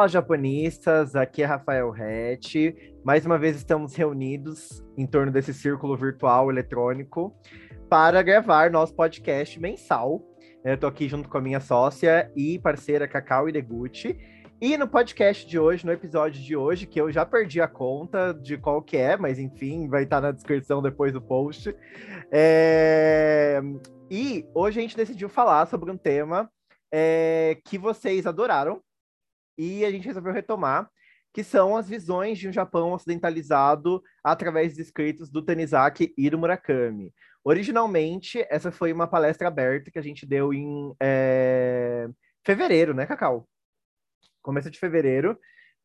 Fala japonistas, aqui é Rafael Rett. Mais uma vez estamos reunidos em torno desse círculo virtual eletrônico para gravar nosso podcast mensal. Eu tô aqui junto com a minha sócia e parceira Cacau Ideguchi. E no podcast de hoje, no episódio de hoje, que eu já perdi a conta de qual que é, mas enfim, vai estar na descrição depois do post. É... E hoje a gente decidiu falar sobre um tema é, que vocês adoraram e a gente resolveu retomar, que são as visões de um Japão ocidentalizado através de escritos do Tanizaki e do Murakami. Originalmente, essa foi uma palestra aberta que a gente deu em é, fevereiro, né, Cacau? Começo de fevereiro.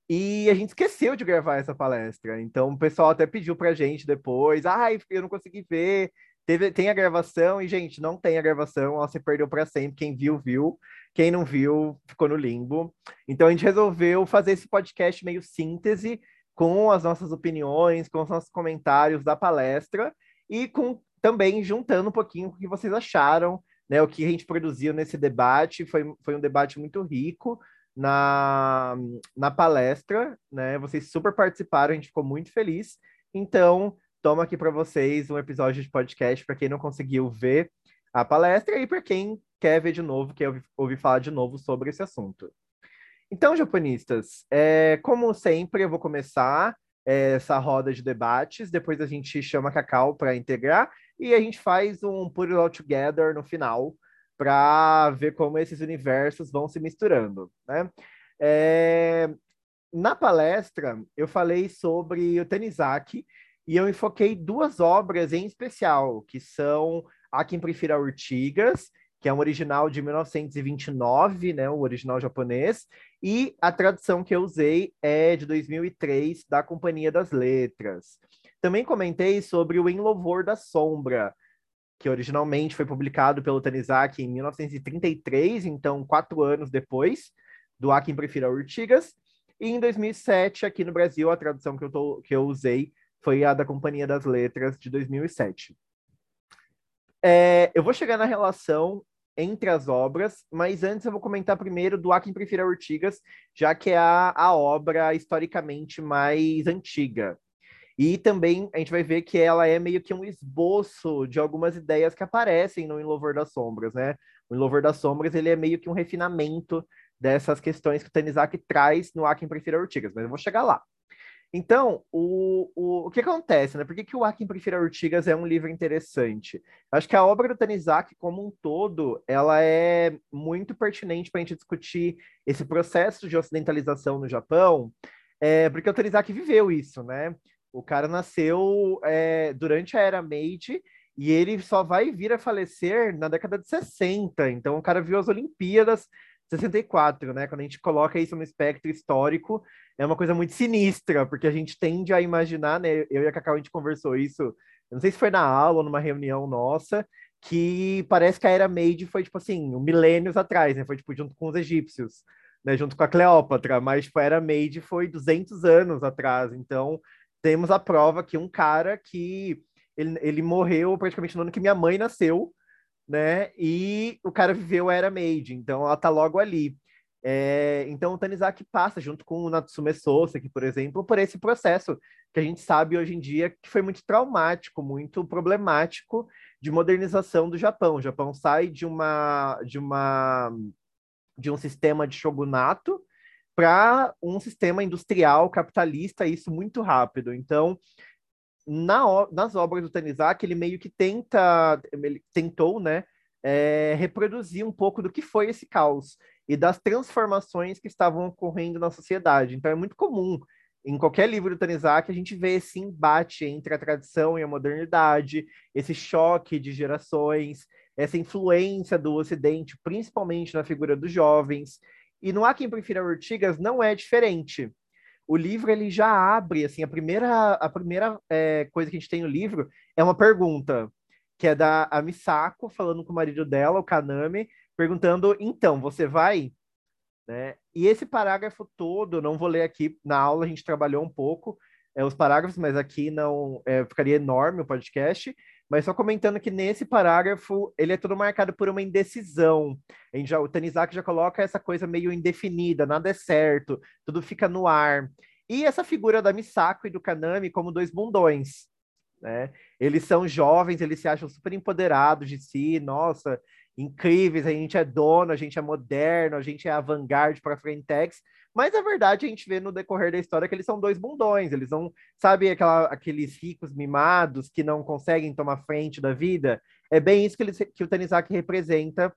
E a gente esqueceu de gravar essa palestra. Então, o pessoal até pediu pra gente depois. Ai, eu não consegui ver. Teve, tem a gravação. E, gente, não tem a gravação. Ela se perdeu para sempre. Quem viu, viu. Quem não viu, ficou no limbo. Então, a gente resolveu fazer esse podcast meio síntese com as nossas opiniões, com os nossos comentários da palestra e com também juntando um pouquinho o que vocês acharam, né, o que a gente produziu nesse debate. Foi, foi um debate muito rico na, na palestra, né? Vocês super participaram, a gente ficou muito feliz. Então, toma aqui para vocês um episódio de podcast para quem não conseguiu ver a palestra e para quem quer ver de novo, quer ouvir, falar de novo sobre esse assunto. Então, japonistas, é, como sempre, eu vou começar é, essa roda de debates, depois a gente chama a Cacau para integrar e a gente faz um Put It All Together no final para ver como esses universos vão se misturando, né? É... Na palestra, eu falei sobre o Tanizaki e eu enfoquei duas obras em especial, que são A Quem Prefira Urtigas, que é um original de 1929, né, o original japonês, e a tradução que eu usei é de 2003, da Companhia das Letras. Também comentei sobre o Em Louvor da Sombra, que originalmente foi publicado pelo Tanizaki em 1933, então quatro anos depois do A Quem Prefira Urtigas. E em 2007, aqui no Brasil, a tradução que eu, tô, que eu usei foi a da Companhia das Letras, de 2007. É, eu vou chegar na relação entre as obras, mas antes eu vou comentar primeiro do A Quem Prefira Urtigas, já que é a, a obra historicamente mais antiga. E também a gente vai ver que ela é meio que um esboço de algumas ideias que aparecem no Em Louvor das Sombras, né? O Em Louvor das Sombras, ele é meio que um refinamento dessas questões que o Tanizaki traz no A Quem Prefira Urtigas, mas eu vou chegar lá. Então, o, o, o que acontece, né? Por que, que o A Quem Prefira Urtigas é um livro interessante? Acho que a obra do Tanizaki, como um todo, ela é muito pertinente para a gente discutir esse processo de ocidentalização no Japão, é, porque o Tanizaki viveu isso, né? O cara nasceu é, durante a era Meiji e ele só vai vir a falecer na década de 60. Então, o cara viu as Olimpíadas 64, né? Quando a gente coloca isso no espectro histórico, é uma coisa muito sinistra, porque a gente tende a imaginar, né? Eu e a Cacau, a gente conversou isso, não sei se foi na aula ou numa reunião nossa, que parece que a era Meiji foi, tipo assim, um milênios atrás, né? Foi, tipo, junto com os egípcios, né? Junto com a Cleópatra, mas, tipo, a era Meiji foi 200 anos atrás. Então, temos a prova que um cara que ele, ele morreu praticamente no ano que minha mãe nasceu, né? E o cara viveu a era Meiji, então ela tá logo ali. É, então o Tanizaki passa, junto com o Natsume Soseki, por exemplo, por esse processo que a gente sabe hoje em dia que foi muito traumático, muito problemático de modernização do Japão. O Japão sai de uma de uma de um sistema de shogunato para um sistema industrial capitalista, isso muito rápido. Então, na, nas obras do Tanizaki, ele meio que tenta, ele tentou, né, é, reproduzir um pouco do que foi esse caos e das transformações que estavam ocorrendo na sociedade. Então, é muito comum em qualquer livro do Tanizaki, a gente vê esse embate entre a tradição e a modernidade, esse choque de gerações, essa influência do Ocidente, principalmente na figura dos jovens, e no Há Quem Prefira Urtigas não é diferente. O livro ele já abre, assim, a primeira, a primeira é, coisa que a gente tem no livro é uma pergunta, que é da a Misako falando com o marido dela, o Kaname, perguntando, então, você vai? Né? E esse parágrafo todo, não vou ler aqui, na aula a gente trabalhou um pouco é, os parágrafos, mas aqui não é, ficaria enorme o podcast, Mas só comentando que nesse parágrafo ele é todo marcado por uma indecisão. Já, o Tanizaki já coloca essa coisa meio indefinida, nada é certo, tudo fica no ar. E essa figura da Misako e do Kanami como dois bundões. Né? Eles são jovens, eles se acham super empoderados de si, nossa, incríveis, a gente é dono, a gente é moderno, a gente é avant-garde para Frentex, mas a verdade a gente vê no decorrer da história que eles são dois bundões, eles não, sabe, aquela, aqueles ricos mimados que não conseguem tomar frente da vida. É bem isso que, eles, que o Tanizaki representa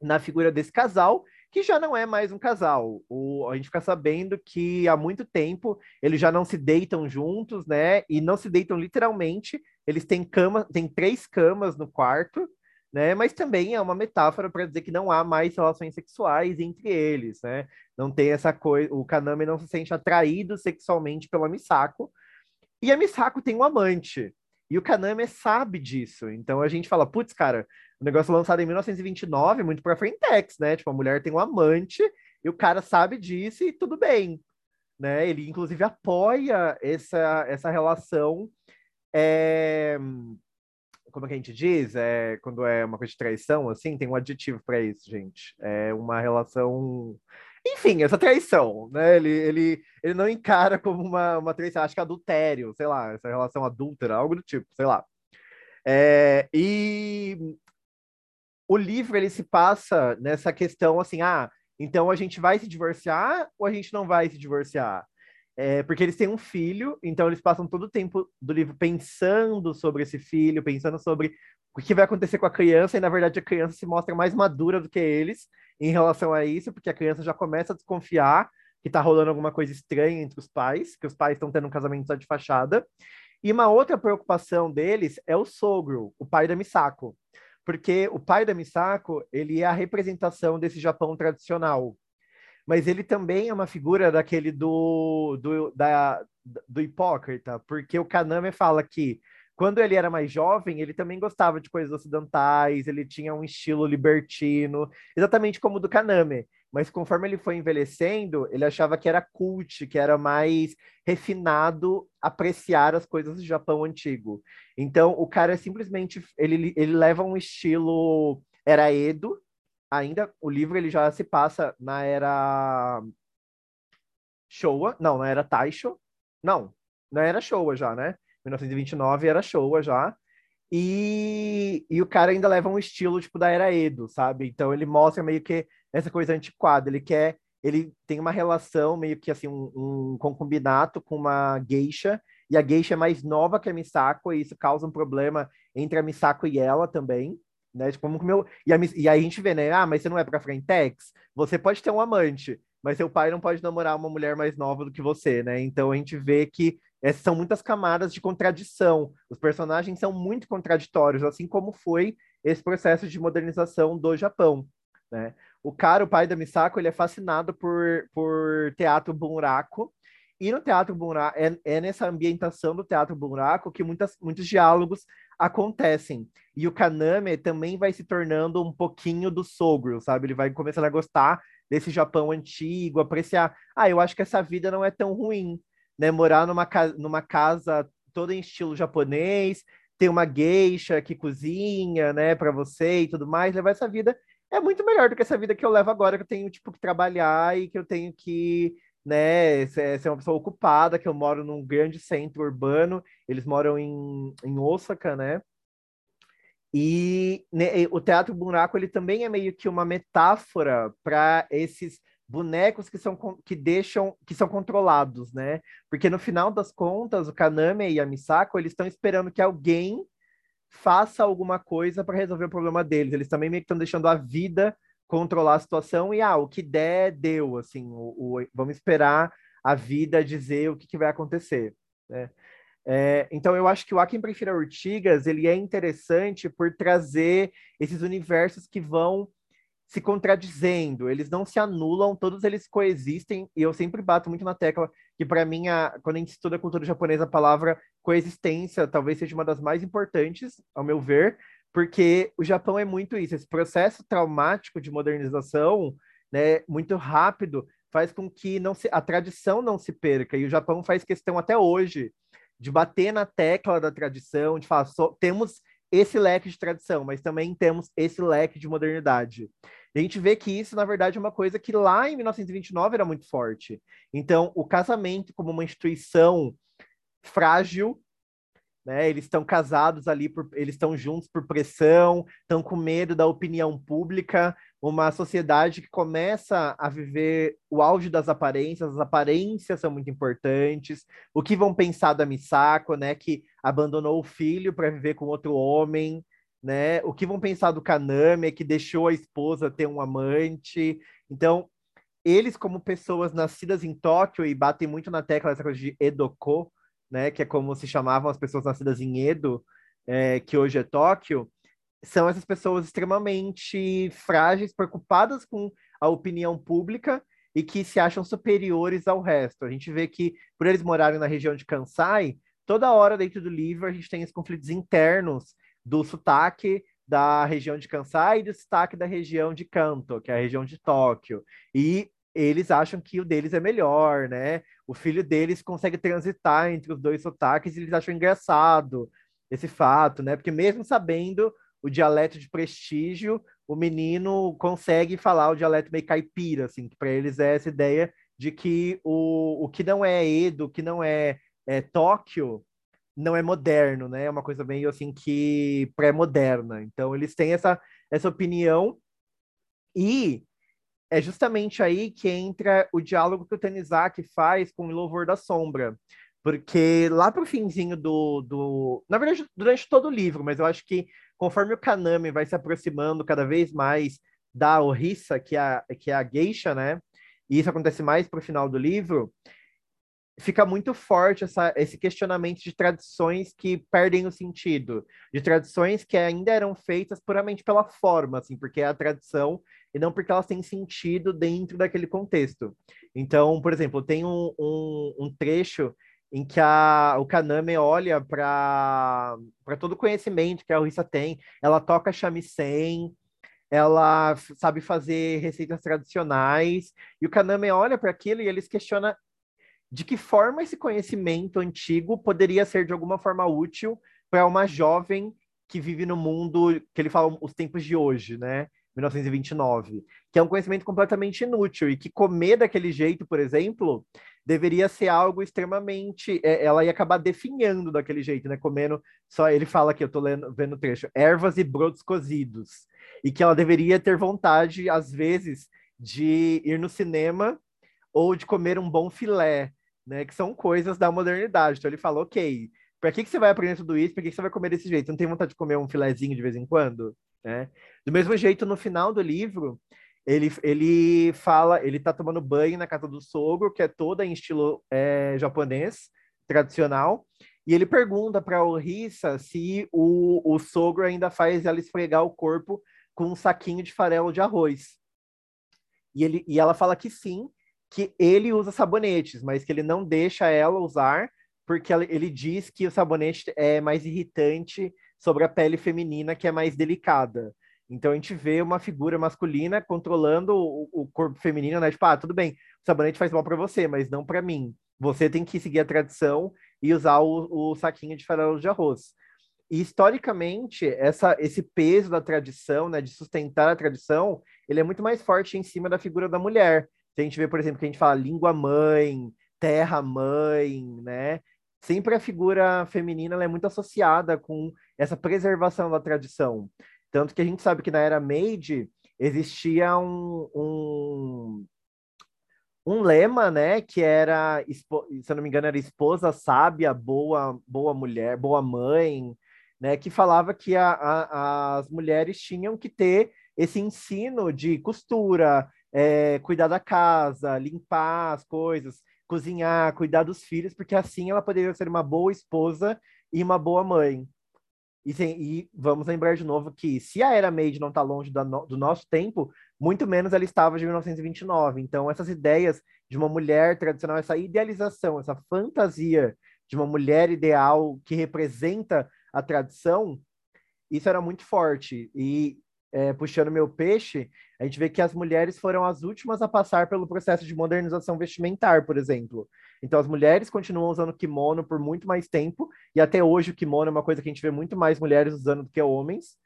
na figura desse casal, que já não é mais um casal. O, a gente fica sabendo que há muito tempo eles já não se deitam juntos, né? E não se deitam literalmente. Eles têm cama, têm três camas no quarto, né? Mas também é uma metáfora para dizer que não há mais relações sexuais entre eles, né? Não tem essa coisa, o Kaname não se sente atraído sexualmente pela Misako, e a Misako tem um amante. E o Kaname sabe disso. Então a gente fala, putz, cara, o negócio lançado em 1929, muito pra Frentex, né? Tipo, a mulher tem um amante e o cara sabe disso e tudo bem. Né? Ele, inclusive, apoia essa, essa relação é, como é que a gente diz? É, quando é uma coisa de traição, assim, tem um adjetivo para isso, gente. É uma relação. Enfim, essa traição, né? Ele, ele, ele não encara como uma, uma traição, acho que adultério, sei lá, essa relação adúltera, algo do tipo, sei lá. É, e o livro ele se passa nessa questão assim, ah, então a gente vai se divorciar ou a gente não vai se divorciar? É, porque eles têm um filho, então eles passam todo o tempo do livro pensando sobre esse filho, pensando sobre o que vai acontecer com a criança, e na verdade a criança se mostra mais madura do que eles em relação a isso, porque a criança já começa a desconfiar que tá rolando alguma coisa estranha entre os pais, que os pais estão tendo um casamento só de fachada. E uma outra preocupação deles é o sogro, o pai da Misako. Porque o pai da Misako, ele é a representação desse Japão tradicional mas ele também é uma figura daquele do, do, da, do hipócrita, porque o Kaname fala que quando ele era mais jovem, ele também gostava de coisas ocidentais, ele tinha um estilo libertino, exatamente como o do Kaname. Mas conforme ele foi envelhecendo, ele achava que era cult, que era mais refinado apreciar as coisas do Japão antigo. Então, o cara simplesmente ele, ele leva um estilo era Edo, ainda o livro ele já se passa na era Showa, não, na era Taisho, não, na era Showa já, né? 1929 era Showa já. E, e o cara ainda leva um estilo tipo da era Edo, sabe? Então ele mostra meio que essa coisa antiquada, ele quer ele tem uma relação meio que assim um, um concubinato com uma geisha e a geisha é mais nova que a Misako e isso causa um problema entre a Misako e ela também né? Tipo, como meu... e, a, e aí a gente vê, né? Ah, mas você não é pra Frentex? Você pode ter um amante, mas seu pai não pode namorar uma mulher mais nova do que você, né? Então a gente vê que essas são muitas camadas de contradição. Os personagens são muito contraditórios, assim como foi esse processo de modernização do Japão, né? O cara, o pai da Misako, ele é fascinado por, por teatro buraco, e no Teatro Buraco, é, é, nessa ambientação do Teatro Buraco que muitas, muitos diálogos acontecem. E o Kaname também vai se tornando um pouquinho do sogro, sabe? Ele vai começando a gostar desse Japão antigo, apreciar. Ah, eu acho que essa vida não é tão ruim, né? Morar numa, numa casa toda em estilo japonês, ter uma geisha que cozinha, né, para você e tudo mais, levar essa vida é muito melhor do que essa vida que eu levo agora, que eu tenho, tipo, que trabalhar e que eu tenho que né, ser, ser uma pessoa ocupada, que eu moro num grande centro urbano, eles moram em, em Osaka, né? E né, o Teatro Buraco ele também é meio que uma metáfora para esses bonecos que são que deixam que são controlados, né? Porque no final das contas, o Kaname e a Misako, eles estão esperando que alguém faça alguma coisa para resolver o problema deles. Eles também meio que estão deixando a vida controlar a situação e ah, o que der, deu, assim, o, o vamos esperar a vida dizer o que, que vai acontecer, né? É, então eu acho que o A Quem Prefira Urtigas, ele é interessante por trazer esses universos que vão se contradizendo, eles não se anulam, todos eles coexistem, e eu sempre bato muito na tecla que para mim, a, quando a gente estuda a cultura japonesa, a palavra coexistência talvez seja uma das mais importantes, ao meu ver, porque o Japão é muito isso, esse processo traumático de modernização, né, muito rápido, faz com que não se, a tradição não se perca, e o Japão faz questão até hoje de bater na tecla da tradição, de falar, temos esse leque de tradição, mas também temos esse leque de modernidade. E a gente vê que isso, na verdade, é uma coisa que lá em 1929 era muito forte. Então, o casamento como uma instituição frágil, né? Eles estão casados ali, por, eles estão juntos por pressão, estão com medo da opinião pública, uma sociedade que começa a viver o auge das aparências, as aparências são muito importantes. O que vão pensar da Misako, né, que abandonou o filho para viver com outro homem, né? O que vão pensar do Kaname, que deixou a esposa ter um amante. Então, eles como pessoas nascidas em Tóquio e batem muito na tecla essa coisa de Edoko, né, que é como se chamavam as pessoas nascidas em Edo, é, que hoje é Tóquio, são essas pessoas extremamente frágeis, preocupadas com a opinião pública e que se acham superiores ao resto. A gente vê que, por eles morarem na região de Kansai, toda hora dentro do livro a gente tem os conflitos internos do sotaque da região de Kansai e do sotaque da região de Kanto, que é a região de Tóquio. E eles acham que o deles é melhor, né? O filho deles consegue transitar entre os dois sotaques e eles acham engraçado esse fato, né? Porque mesmo sabendo o dialeto de prestígio, o menino consegue falar o dialeto meio caipira, assim, que para eles é essa ideia de que o, o que não é Edo, o que não é, é Tóquio, não é moderno, né? É uma coisa meio assim que pré-moderna. Então eles têm essa, essa opinião e é justamente aí que entra o diálogo que o Tanizaki faz com o Louvor da Sombra. Porque lá pro finzinho do, do. Na verdade, durante todo o livro, mas eu acho que conforme o Kaname vai se aproximando cada vez mais da Orissa, que é a, que é a geisha, né? E isso acontece mais pro final do livro, fica muito forte essa, esse questionamento de tradições que perdem o sentido, de tradições que ainda eram feitas puramente pela forma, assim, porque é a tradição e não porque elas têm sentido dentro daquele contexto. Então, por exemplo, tem um, um, um trecho em que a, o Kaname olha para todo o conhecimento que a Rissa tem, ela toca shamisen, ela sabe fazer receitas tradicionais, e o Kaname olha para aquilo e eles questiona de que forma esse conhecimento antigo poderia ser de alguma forma útil para uma jovem que vive no mundo que ele fala os tempos de hoje, né? 1929, que é um conhecimento completamente inútil e que comer daquele jeito, por exemplo, deveria ser algo extremamente. É, ela ia acabar definhando daquele jeito, né? Comendo só. Ele fala aqui, eu tô lendo, vendo o trecho: ervas e brotos cozidos. E que ela deveria ter vontade, às vezes, de ir no cinema ou de comer um bom filé, né? Que são coisas da modernidade. Então ele fala, ok, para que, que você vai aprender tudo isso? Para que, que você vai comer desse jeito? Não tem vontade de comer um filézinho de vez em quando? Né? Do mesmo jeito, no final do livro, ele, ele fala, ele tá tomando banho na casa do sogro, que é toda em estilo é, japonês, tradicional, e ele pergunta para a Orissa se o, o sogro ainda faz ela esfregar o corpo com um saquinho de farelo de arroz. E, ele, e ela fala que sim, que ele usa sabonetes, mas que ele não deixa ela usar, porque ele diz que o sabonete é mais irritante sobre a pele feminina, que é mais delicada. Então a gente vê uma figura masculina controlando o, o corpo feminino, né? Tipo, ah, tudo bem, o sabonete faz mal para você, mas não para mim. Você tem que seguir a tradição e usar o, o saquinho de farelo de arroz. E historicamente, essa, esse peso da tradição, né, de sustentar a tradição, ele é muito mais forte em cima da figura da mulher. Se a gente vê, por exemplo, que a gente fala língua mãe, terra mãe, né? Sempre a figura feminina é muito associada com essa preservação da tradição. Tanto que a gente sabe que na era Meiji existia um, um, um lema, né, que era, se eu não me engano, era esposa sábia, boa, boa mulher, boa mãe, né, que falava que a, a, as mulheres tinham que ter esse ensino de costura, é, cuidar da casa, limpar as coisas, cozinhar, cuidar dos filhos, porque assim ela poderia ser uma boa esposa e uma boa mãe. E, e, vamos lembrar de novo que se a era Meiji não está longe do, do nosso tempo, muito menos ela estava de 1929. Então, essas ideias de uma mulher tradicional, essa idealização, essa fantasia de uma mulher ideal que representa a tradição, isso era muito forte. E é, puxando meu peixe, a gente vê que as mulheres foram as últimas a passar pelo processo de modernização vestimentar, por exemplo. Então, as mulheres continuam usando kimono por muito mais tempo, e até hoje o kimono é uma coisa que a gente vê muito mais mulheres usando do que homens,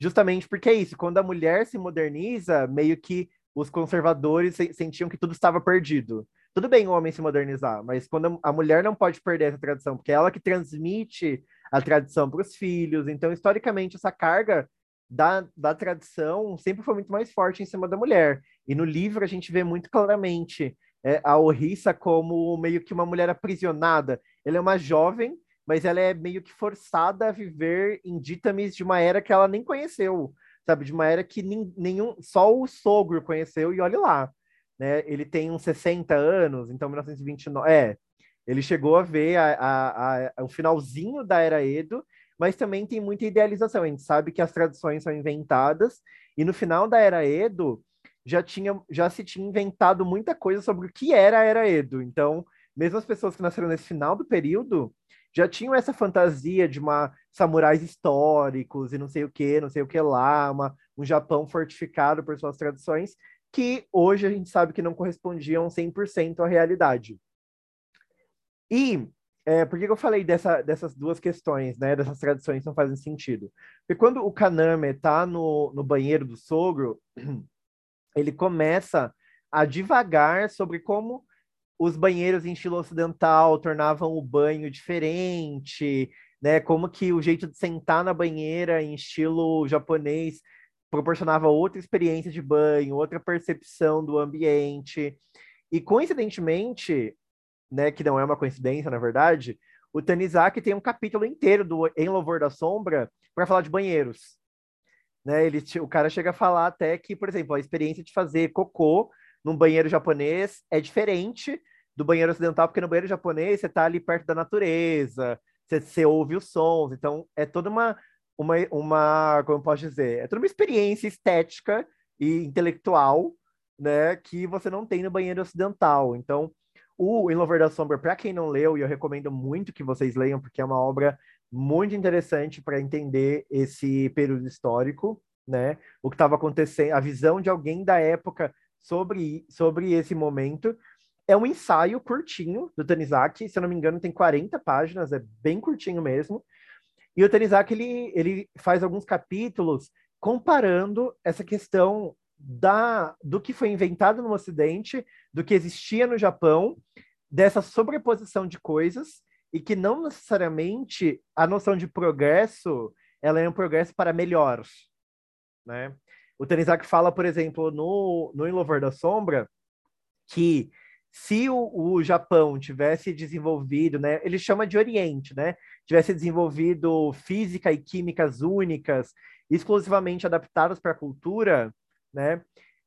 justamente porque é isso, quando a mulher se moderniza, meio que os conservadores sentiam que tudo estava perdido. Tudo bem o homem se modernizar, mas quando a mulher não pode perder essa tradição, porque é ela que transmite a tradição para os filhos, então, historicamente, essa carga da, da tradição sempre foi muito mais forte em cima da mulher. E no livro a gente vê muito claramente é, a Orissa como meio que uma mulher aprisionada. Ela é uma jovem, mas ela é meio que forçada a viver em dítames de uma era que ela nem conheceu, sabe? De uma era que nenhum, só o sogro conheceu e olhe lá. Né? Ele tem uns 60 anos, então 1929. É, ele chegou a ver a, a, a, o finalzinho da era Edo mas também tem muita idealização. A gente sabe que as tradições são inventadas, e no final da Era Edo já, tinha, já se tinha inventado muita coisa sobre o que era a Era Edo. Então, mesmo as pessoas que nasceram nesse final do período já tinham essa fantasia de uma samurais históricos e não sei o que, não sei o que lá, uma, um Japão fortificado por suas tradições, que hoje a gente sabe que não correspondiam 100% à realidade. E é, por que, eu falei dessa, dessas duas questões, né? Dessas tradições não fazem sentido? Porque quando o Kaname tá no, no banheiro do sogro, ele começa a divagar sobre como os banheiros em estilo ocidental tornavam o banho diferente, né? Como que o jeito de sentar na banheira em estilo japonês proporcionava outra experiência de banho, outra percepção do ambiente. E coincidentemente, né, que não é uma coincidência, na verdade, o Tanizaki tem um capítulo inteiro do Em Louvor da Sombra para falar de banheiros. Né, ele, o cara chega a falar até que, por exemplo, a experiência de fazer cocô num banheiro japonês é diferente do banheiro ocidental, porque no banheiro japonês você está ali perto da natureza, você, você, ouve os sons, então é toda uma, uma, uma, como eu posso dizer, é toda uma experiência estética e intelectual, né, que você não tem no banheiro ocidental. Então, o Em Lover da Sombra, para quem não leu, e eu recomendo muito que vocês leiam, porque é uma obra muito interessante para entender esse período histórico, né? O que estava acontecendo, a visão de alguém da época sobre, sobre esse momento. É um ensaio curtinho do Tanizaki, se eu não me engano, tem 40 páginas, é bem curtinho mesmo. E o Tanizaki ele, ele faz alguns capítulos comparando essa questão da, do que foi inventado no Ocidente, do que existia no Japão, dessa sobreposição de coisas, e que não necessariamente a noção de progresso ela é um progresso para melhor. Né? O Tanizaki fala, por exemplo, no, no Em da Sombra, que se o, o, Japão tivesse desenvolvido, né, ele chama de Oriente, né, tivesse desenvolvido física e químicas únicas, exclusivamente adaptadas para a cultura, né?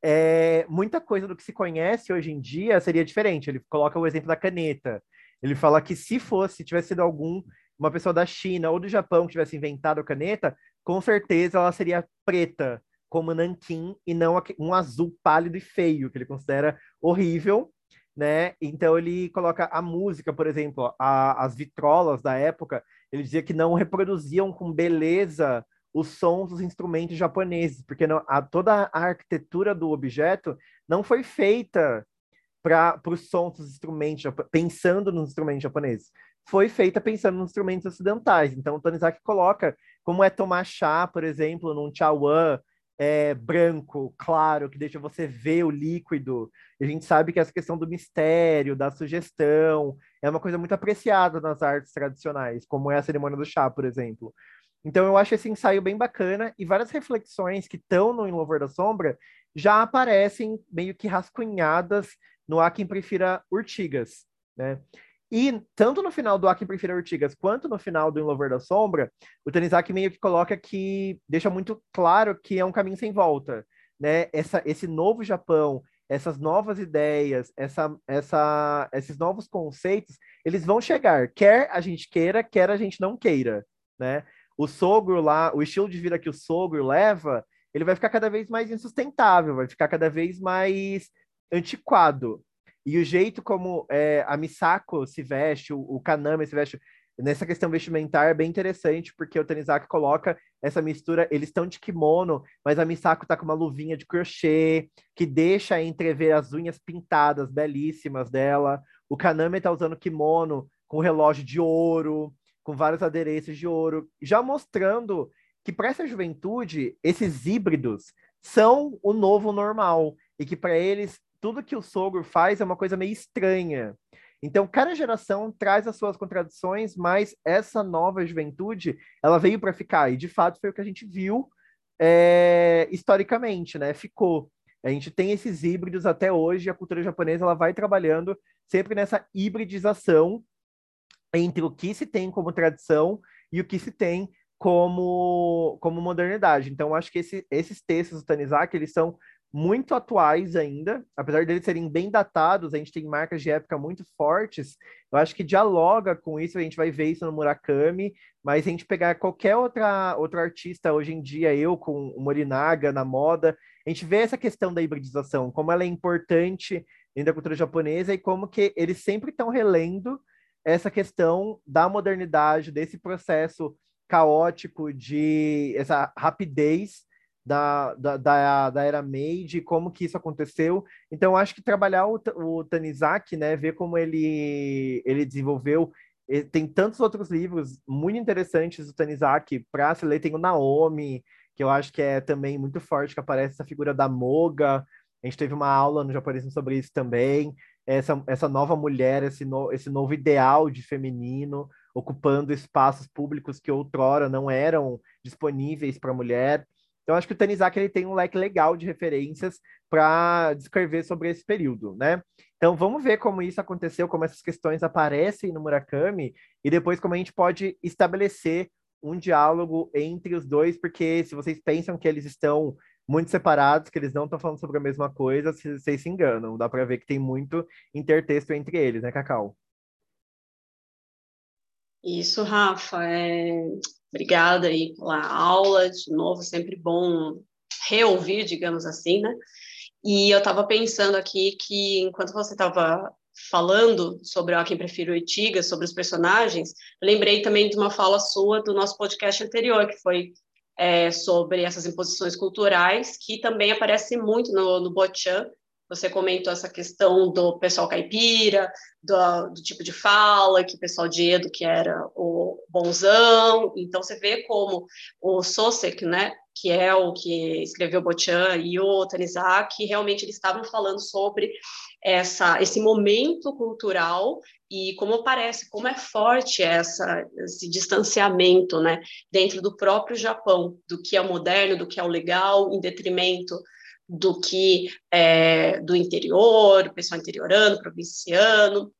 É, muita coisa do que se conhece hoje em dia seria diferente. Ele coloca o exemplo da caneta. Ele fala que se fosse, tivesse sido algum uma pessoa da China ou do Japão que tivesse inventado a caneta, com certeza ela seria preta, como nanquim, e não um azul pálido e feio, que ele considera horrível, né? Então ele coloca a música, por exemplo, a, as vitrolas da época, ele dizia que não reproduziam com beleza os sons dos instrumentos japoneses, porque não, a, toda a arquitetura do objeto não foi feita para os sons dos instrumentos, pensando nos instrumentos japoneses. Foi feita pensando nos instrumentos ocidentais. Então, o Tanizaki coloca como é tomar chá, por exemplo, num chawan é, branco, claro, que deixa você ver o líquido. A gente sabe que essa questão do mistério, da sugestão, é uma coisa muito apreciada nas artes tradicionais, como é a cerimônia do chá, por exemplo. Então eu acho esse ensaio bem bacana e várias reflexões que estão no Em Louvor da Sombra já aparecem meio que rascunhadas no Há Quem Prefira Urtigas, né? E tanto no final do Há Quem Prefira Urtigas quanto no final do Em Louvor da Sombra, o Tanizaki meio que coloca que deixa muito claro que é um caminho sem volta, né? Essa, esse novo Japão, essas novas ideias, essa, essa, esses novos conceitos, eles vão chegar, quer a gente queira, quer a gente não queira, né? O sogro lá, o estilo de vida que o sogro leva, ele vai ficar cada vez mais insustentável, vai ficar cada vez mais antiquado. E o jeito como é, a Misako se veste, o, o Kaname se veste, nessa questão vestimentar é bem interessante, porque o Tanizaki coloca essa mistura, eles estão de kimono, mas a Misako tá com uma luvinha de crochê, que deixa entrever as unhas pintadas belíssimas dela. O Kaname tá usando kimono com relógio de ouro, com vários adereços de ouro, já mostrando que para essa juventude, esses híbridos são o novo normal e que para eles tudo que o sogro faz é uma coisa meio estranha. Então, cada geração traz as suas contradições, mas essa nova juventude, ela veio para ficar, e de fato foi o que a gente viu é, historicamente, né? Ficou. A gente tem esses híbridos até hoje, a cultura japonesa ela vai trabalhando sempre nessa hibridização entre o que se tem como tradição e o que se tem como, como modernidade. Então, acho que esse, esses textos do Tanizaki, eles são muito atuais ainda, apesar deles serem bem datados, a gente tem marcas de época muito fortes, eu acho que dialoga com isso, a gente vai ver isso no Murakami, mas a gente pegar qualquer outra, outro artista hoje em dia, eu com o Morinaga na moda, a gente vê essa questão da hibridização, como ela é importante dentro da cultura japonesa e como que eles sempre estão relendo essa questão da modernidade, desse processo caótico de essa rapidez da, da, da, da era Meiji, como que isso aconteceu. Então, acho que trabalhar o, o Tanizaki, né, ver como ele, ele desenvolveu, tem tantos outros livros muito interessantes do Tanizaki para se ler, tem o Naomi, que eu acho que é também muito forte, que aparece essa figura da Moga, a gente teve uma aula no japonismo sobre isso também, essa, essa nova mulher, esse, no, esse novo ideal de feminino, ocupando espaços públicos que outrora não eram disponíveis para a mulher. Então, acho que o Tanizaki ele tem um leque legal de referências para descrever sobre esse período, né? Então, vamos ver como isso aconteceu, como essas questões aparecem no Murakami, e depois como a gente pode estabelecer um diálogo entre os dois, porque se vocês pensam que eles estão muito separados, que eles não estão falando sobre a mesma coisa, vocês se enganam. Dá para ver que tem muito intertexto entre eles, né, Cacau? Isso, Rafa. É... Obrigada aí pela aula, de novo, sempre bom reouvir, digamos assim, né? E eu estava pensando aqui que, enquanto você estava falando sobre A Quem Prefiro Itiga, sobre os personagens, lembrei também de uma fala sua do nosso podcast anterior, que foi é, sobre essas imposições culturais, que também aparece muito no, no Bochan. Você comentou essa questão do pessoal caipira, do, do, tipo de fala, que o pessoal de Edo, que era o bonzão. Então, você vê como o Sosek, né, que é o que escreveu Bochan, e o Tanizaki, realmente eles estavam falando sobre essa, esse momento cultural e como parece, como é forte essa, esse distanciamento né, dentro do próprio Japão, do que é moderno, do que é o legal, em detrimento do que é do interior, pessoal interiorano, provinciano.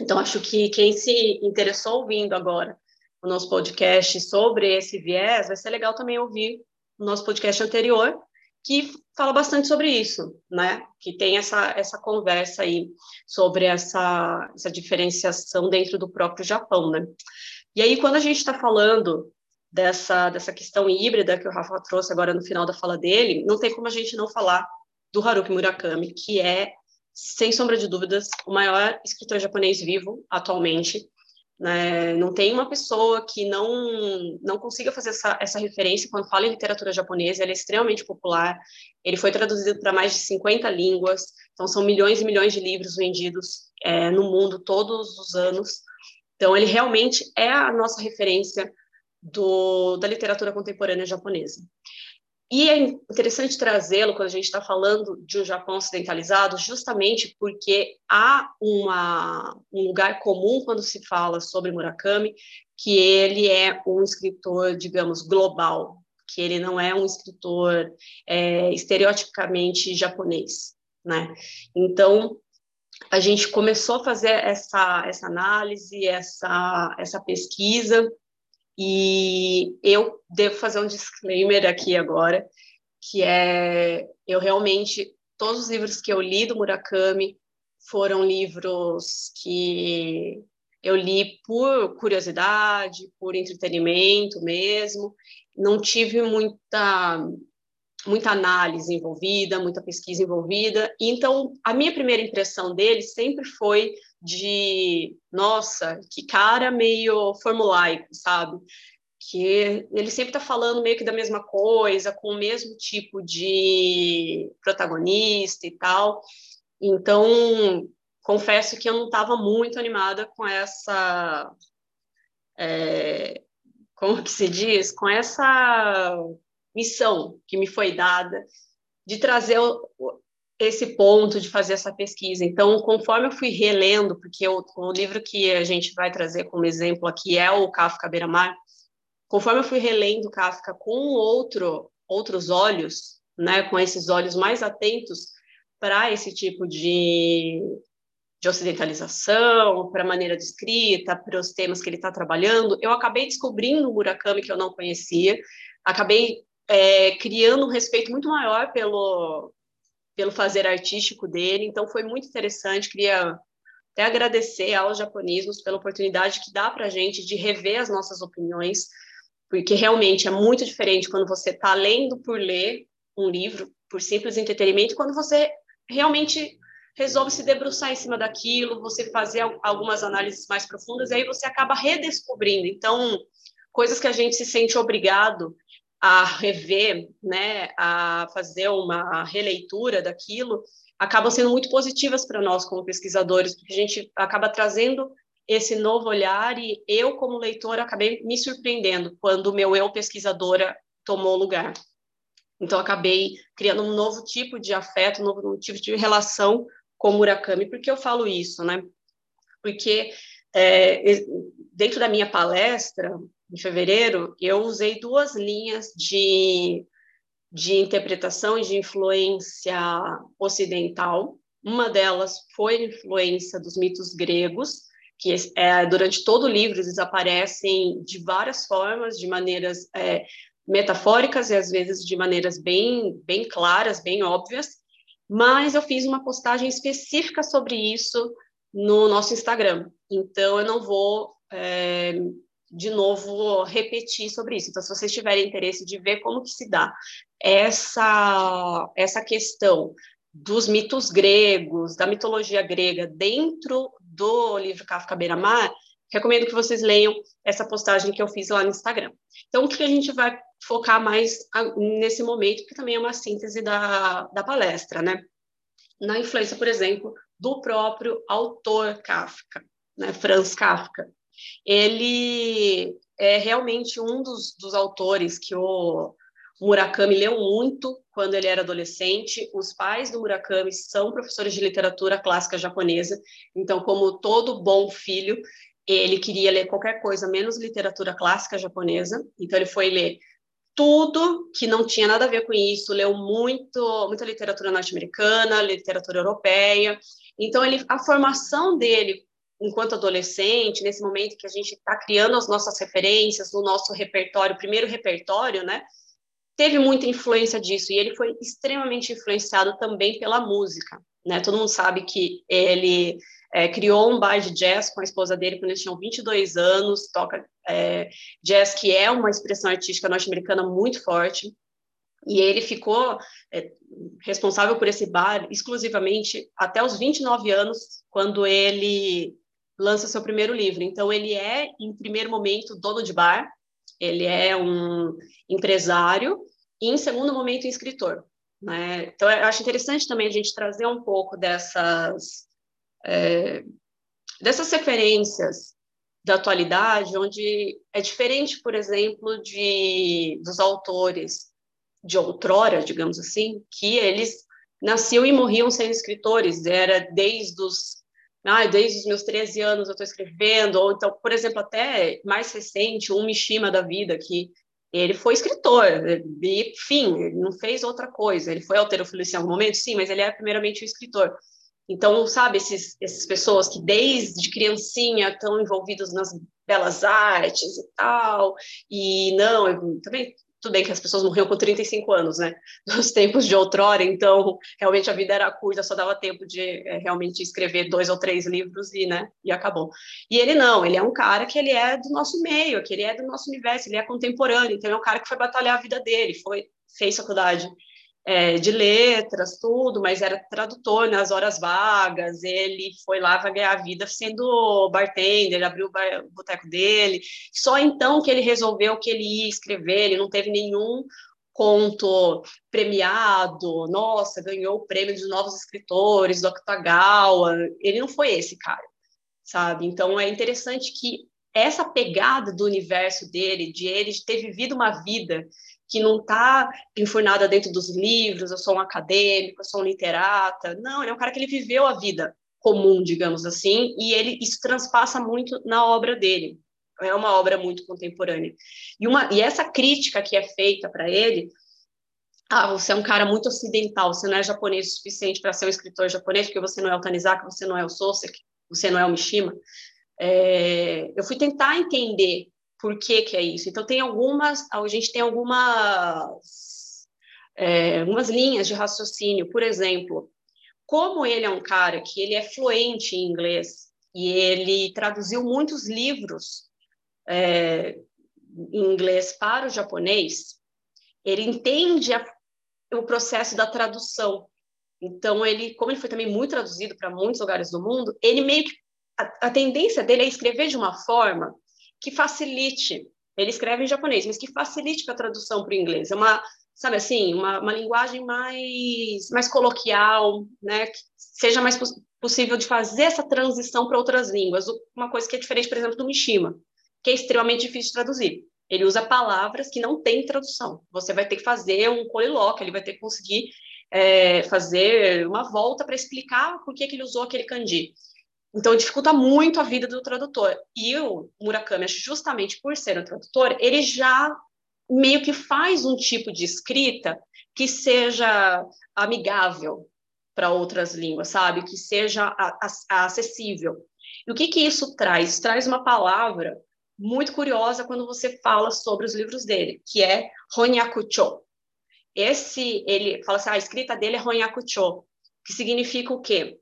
Então, acho que quem se interessou ouvindo agora o nosso podcast sobre esse viés, vai ser legal também ouvir o nosso podcast anterior, que fala bastante sobre isso, né? Que tem essa, essa conversa aí sobre essa, essa diferenciação dentro do próprio Japão, né? E aí, quando a gente está falando dessa, dessa questão híbrida que o Rafa trouxe agora no final da fala dele, não tem como a gente não falar do Haruki Murakami, que é, sem sombra de dúvidas, o maior escritor japonês vivo atualmente, né? Não tem uma pessoa que não, não consiga fazer essa, essa referência quando fala em literatura japonesa. Ele é extremamente popular. Ele foi traduzido para mais de 50 línguas. Então, são milhões e milhões de livros vendidos é, no mundo todos os anos. Então, ele realmente é a nossa referência do, da literatura contemporânea japonesa. E é interessante trazê-lo quando a gente está falando de um Japão ocidentalizado, justamente porque há uma, um lugar comum quando se fala sobre Murakami, que ele é um escritor, digamos, global, que ele não é um escritor é, estereotipicamente japonês, né? Então, a gente começou a fazer essa, essa análise, essa, essa pesquisa, e eu devo fazer um disclaimer aqui agora, que é eu realmente todos os livros que eu li do Murakami foram livros que eu li por curiosidade, por entretenimento mesmo. Não tive muita muita análise envolvida, muita pesquisa envolvida. Então, a minha primeira impressão dele sempre foi de, nossa, que cara meio formulaico, sabe? que ele sempre está falando meio que da mesma coisa, com o mesmo tipo de protagonista e tal. Então, confesso que eu não estava muito animada com essa. É, como que se diz? Com essa missão que me foi dada de trazer esse ponto, de fazer essa pesquisa. Então, conforme eu fui relendo, porque o, o livro que a gente vai trazer como exemplo aqui é o Kafka Beira-Mar, conforme eu fui relendo Kafka com outro, outros olhos, né, com esses olhos mais atentos para esse tipo de, de ocidentalização, para a maneira de escrita, para os temas que ele está trabalhando, eu acabei descobrindo o Murakami que eu não conhecia, acabei é, criando um respeito muito maior pelo, pelo fazer artístico dele, então foi muito interessante, queria até agradecer aos japonismos pela oportunidade que dá para a gente de rever as nossas opiniões, porque realmente é muito diferente quando você está lendo por ler um livro, por simples entretenimento, quando você realmente resolve se debruçar em cima daquilo, você fazer algumas análises mais profundas, e aí você acaba redescobrindo. Então, coisas que a gente se sente obrigado a rever, né, a fazer uma releitura daquilo, acabam sendo muito positivas para nós como pesquisadores, porque a gente acaba trazendo esse novo olhar e eu, como leitora, acabei me surpreendendo quando o meu eu pesquisadora tomou lugar. Então, acabei criando um novo tipo de afeto, um novo tipo de relação com o Murakami. Por que eu falo isso, né? Porque é, dentro da minha palestra, em fevereiro, eu usei duas linhas de, de interpretação e de influência ocidental. Uma delas foi a influência dos mitos gregos, que é, durante todo o livro eles aparecem de várias formas, de maneiras é, metafóricas e às vezes de maneiras bem, bem claras, bem óbvias, mas eu fiz uma postagem específica sobre isso no nosso Instagram, então eu não vou é, de novo repetir sobre isso. Então, se vocês tiverem interesse de ver como que se dá essa, essa questão dos mitos gregos, da mitologia grega dentro do livro Kafka Beira-Mar, recomendo que vocês leiam essa postagem que eu fiz lá no Instagram. Então, o que a gente vai focar mais nesse momento, que também é uma síntese da, da palestra, né? Na influência, por exemplo, do próprio autor Kafka, né? Franz Kafka. Ele é realmente um dos, dos autores que o Murakami leu muito quando ele era adolescente. Os pais do Murakami são professores de literatura clássica japonesa, então, como todo bom filho, ele queria ler qualquer coisa menos literatura clássica japonesa, então ele foi ler tudo que não tinha nada a ver com isso, leu muito, muita literatura norte-americana, literatura europeia. Então ele, a formação dele enquanto adolescente, nesse momento que a gente está criando as nossas referências, o nosso repertório, primeiro repertório, né? Teve muita influência disso e ele foi extremamente influenciado também pela música, né? Todo mundo sabe que ele é, criou um bar de jazz com a esposa dele quando eles tinham 22 anos, toca é, jazz, que é uma expressão artística norte-americana muito forte, e ele ficou é, responsável por esse bar exclusivamente até os 29 anos, quando ele lança seu primeiro livro. Então, ele é, em primeiro momento, dono de bar, ele é um empresário, e, em segundo momento, escritor. Né? Então, eu acho interessante também a gente trazer um pouco dessas é, dessas referências da atualidade, onde é diferente, por exemplo, de dos autores de outrora, digamos assim, que eles nasciam e morriam sendo escritores, era desde os ah, desde os meus 13 anos eu estou escrevendo, ou então, por exemplo, até mais recente, um Mishima da vida, que ele foi escritor, e, enfim, ele não fez outra coisa, ele foi alterofilista em algum momento, sim, mas ele é primeiramente um escritor. Então, sabe, esses, essas pessoas que desde criancinha estão envolvidos nas belas artes e tal, e não, eu, também, tudo bem que as pessoas morriam com 35 anos, né, nos tempos de outrora, então, realmente a vida era curta, só dava tempo de é, realmente escrever dois ou três livros e, né, e acabou. E ele não, ele é um cara que ele é do nosso meio, que ele é do nosso universo, ele é contemporâneo, então é um cara que foi batalhar a vida dele, foi, fez faculdade, é, de letras, tudo, mas era tradutor nas horas vagas. Ele foi lá para ganhar a vida sendo bartender, ele abriu o boteco dele. Só então que ele resolveu que ele ia escrever, ele não teve nenhum conto premiado, nossa, ganhou o prêmio dos novos escritores, do Octagawa. Ele não foi esse cara, sabe? Então é interessante que essa pegada do universo dele, de ele ter vivido uma vida que não está enfurnada dentro dos livros, eu sou um acadêmico, eu sou um literata. Não, ele é um cara que ele viveu a vida comum, digamos assim, e ele isso transpassa muito na obra dele. É uma obra muito contemporânea. E, uma, e essa crítica que é feita para ele, ah, você é um cara muito ocidental, você não é japonês o suficiente para ser um escritor japonês, porque você não é o Tanizaki, você não é o Soseki, você não é o Mishima. É, eu fui tentar entender por que, que é isso. Então, tem algumas, a gente tem algumas, é, algumas linhas de raciocínio. Por exemplo, como ele é um cara que ele é fluente em inglês e ele traduziu muitos livros é, em inglês para o japonês, ele entende a, o processo da tradução. Então, ele, como ele foi também muito traduzido para muitos lugares do mundo, ele meio que a, a tendência dele é escrever de uma forma que facilite. Ele escreve em japonês, mas que facilite para a tradução para o inglês. É uma, sabe assim, uma, uma linguagem mais, mais coloquial, né? Que seja mais poss possível de fazer essa transição para outras línguas. Uma coisa que é diferente, por exemplo, do Mishima, que é extremamente difícil de traduzir. Ele usa palavras que não têm tradução. Você vai ter que fazer um colilóquio, ele vai ter que conseguir é, fazer uma volta para explicar por que, que ele usou aquele kanji. Então, dificulta muito a vida do tradutor. E o Murakami, justamente por ser um tradutor, ele já meio que faz um tipo de escrita que seja amigável para outras línguas, sabe? Que seja acessível. E o que, que isso traz? Traz uma palavra muito curiosa quando você fala sobre os livros dele, que é Honyakucho. Esse, ele fala assim, ah, a escrita dele é Honyakucho, que significa o quê?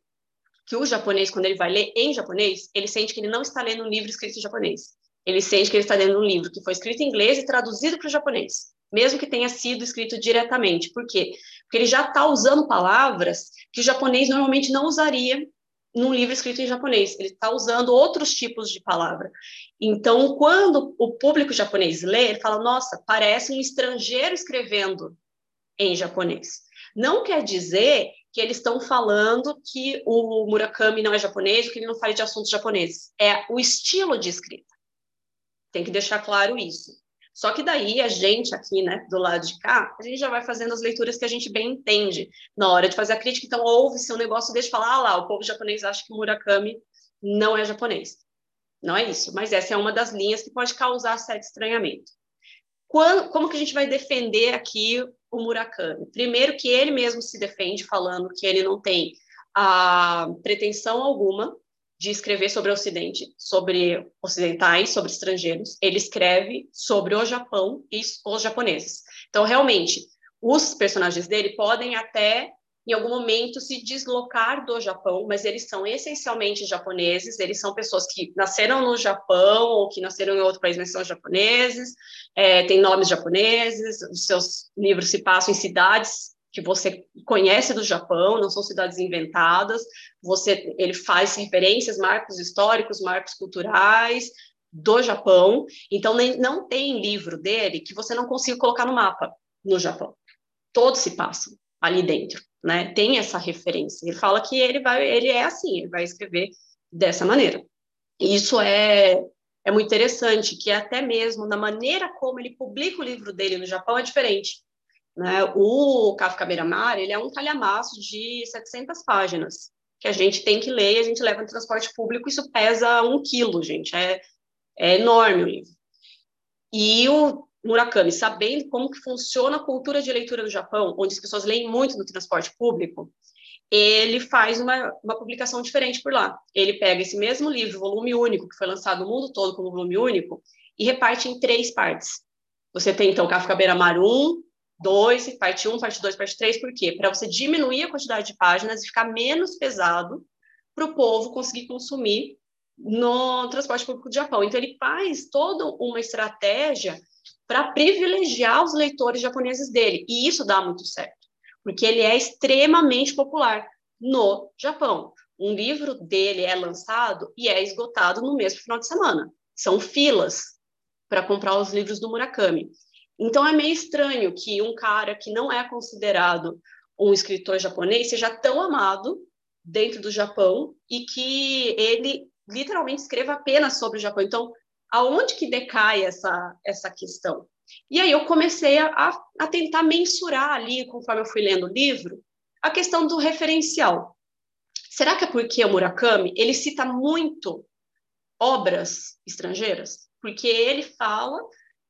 Que o japonês, quando ele vai ler em japonês, ele sente que ele não está lendo um livro escrito em japonês. Ele sente que ele está lendo um livro que foi escrito em inglês e traduzido para o japonês, mesmo que tenha sido escrito diretamente. Por quê? Porque ele já está usando palavras que o japonês normalmente não usaria num livro escrito em japonês. Ele está usando outros tipos de palavra. Então, quando o público japonês lê, ele fala: Nossa, parece um estrangeiro escrevendo em japonês. Não quer dizer que eles estão falando que o Murakami não é japonês, que ele não fala de assuntos japoneses. É o estilo de escrita. Tem que deixar claro isso. Só que daí a gente aqui, né, do lado de cá, a gente já vai fazendo as leituras que a gente bem entende na hora de fazer a crítica. Então, ouve-se um negócio, deixa falar, ah lá, o povo japonês acha que Murakami não é japonês. Não é isso, mas essa é uma das linhas que pode causar certo estranhamento. Quando, como que a gente vai defender aqui o Murakami? Primeiro que ele mesmo se defende falando que ele não tem a pretensão alguma de escrever sobre o Ocidente, sobre ocidentais, sobre estrangeiros. Ele escreve sobre o Japão e os japoneses. Então, realmente, os personagens dele podem até em algum momento se deslocar do Japão, mas eles são essencialmente japoneses, eles são pessoas que nasceram no Japão ou que nasceram em outro país, mas são japoneses, é, têm nomes japoneses, os seus livros se passam em cidades que você conhece do Japão, não são cidades inventadas, você ele faz referências, marcos históricos, marcos culturais do Japão, então nem, não tem livro dele que você não consiga colocar no mapa no Japão. Todos se passam ali dentro né? Tem essa referência. Ele fala que ele vai, ele é assim, ele vai escrever dessa maneira. Isso é é muito interessante, que até mesmo na maneira como ele publica o livro dele no Japão é diferente. Né? O Kafka Beira-Mar, ele é um calhamaço de 700 páginas, que a gente tem que ler a gente leva no transporte público, isso pesa um quilo, gente, é, é enorme o livro. E o Murakami, sabendo como que funciona a cultura de leitura no Japão, onde as pessoas leem muito no transporte público, ele faz uma, uma publicação diferente por lá. Ele pega esse mesmo livro, volume único, que foi lançado no mundo todo como volume único, e reparte em três partes. Você tem, então, Kafka Beira-Mar 1, 2, parte 1, parte 2, parte 3, por quê? Para você diminuir a quantidade de páginas e ficar menos pesado para o povo conseguir consumir no transporte público do Japão. Então, ele faz toda uma estratégia para privilegiar os leitores japoneses dele. E isso dá muito certo. porque ele é extremamente popular no Japão. Um livro dele é lançado e é esgotado no mesmo final de semana. São filas para comprar os livros do Murakami. Então é meio estranho que um cara que não é considerado um escritor japonês seja tão amado dentro do Japão e que ele literalmente escreva apenas sobre o Japão. Então, aonde que decai essa, essa questão? E aí eu comecei a, a tentar mensurar ali, conforme eu fui lendo o livro, a questão do referencial. Será que é porque o Murakami ele cita muito obras estrangeiras? Porque ele fala,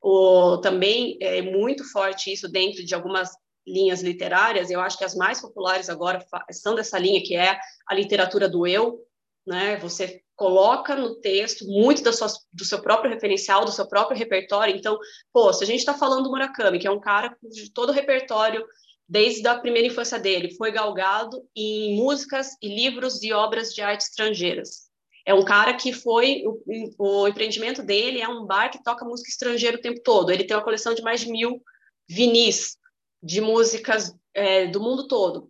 o, também é muito forte isso dentro de algumas linhas literárias, eu acho que as mais populares agora são dessa linha, que é a literatura do eu, né? Você coloca no texto muito da sua, do seu próprio referencial, do seu próprio repertório. Então, pô, se a gente está falando do Murakami, que é um cara de todo o repertório desde a primeira infância dele, foi galgado em músicas e livros e obras de arte estrangeiras. É um cara que foi. O, o empreendimento dele é um bar que toca música estrangeira o tempo todo. Ele tem uma coleção de mais de mil vinis de músicas é, do mundo todo.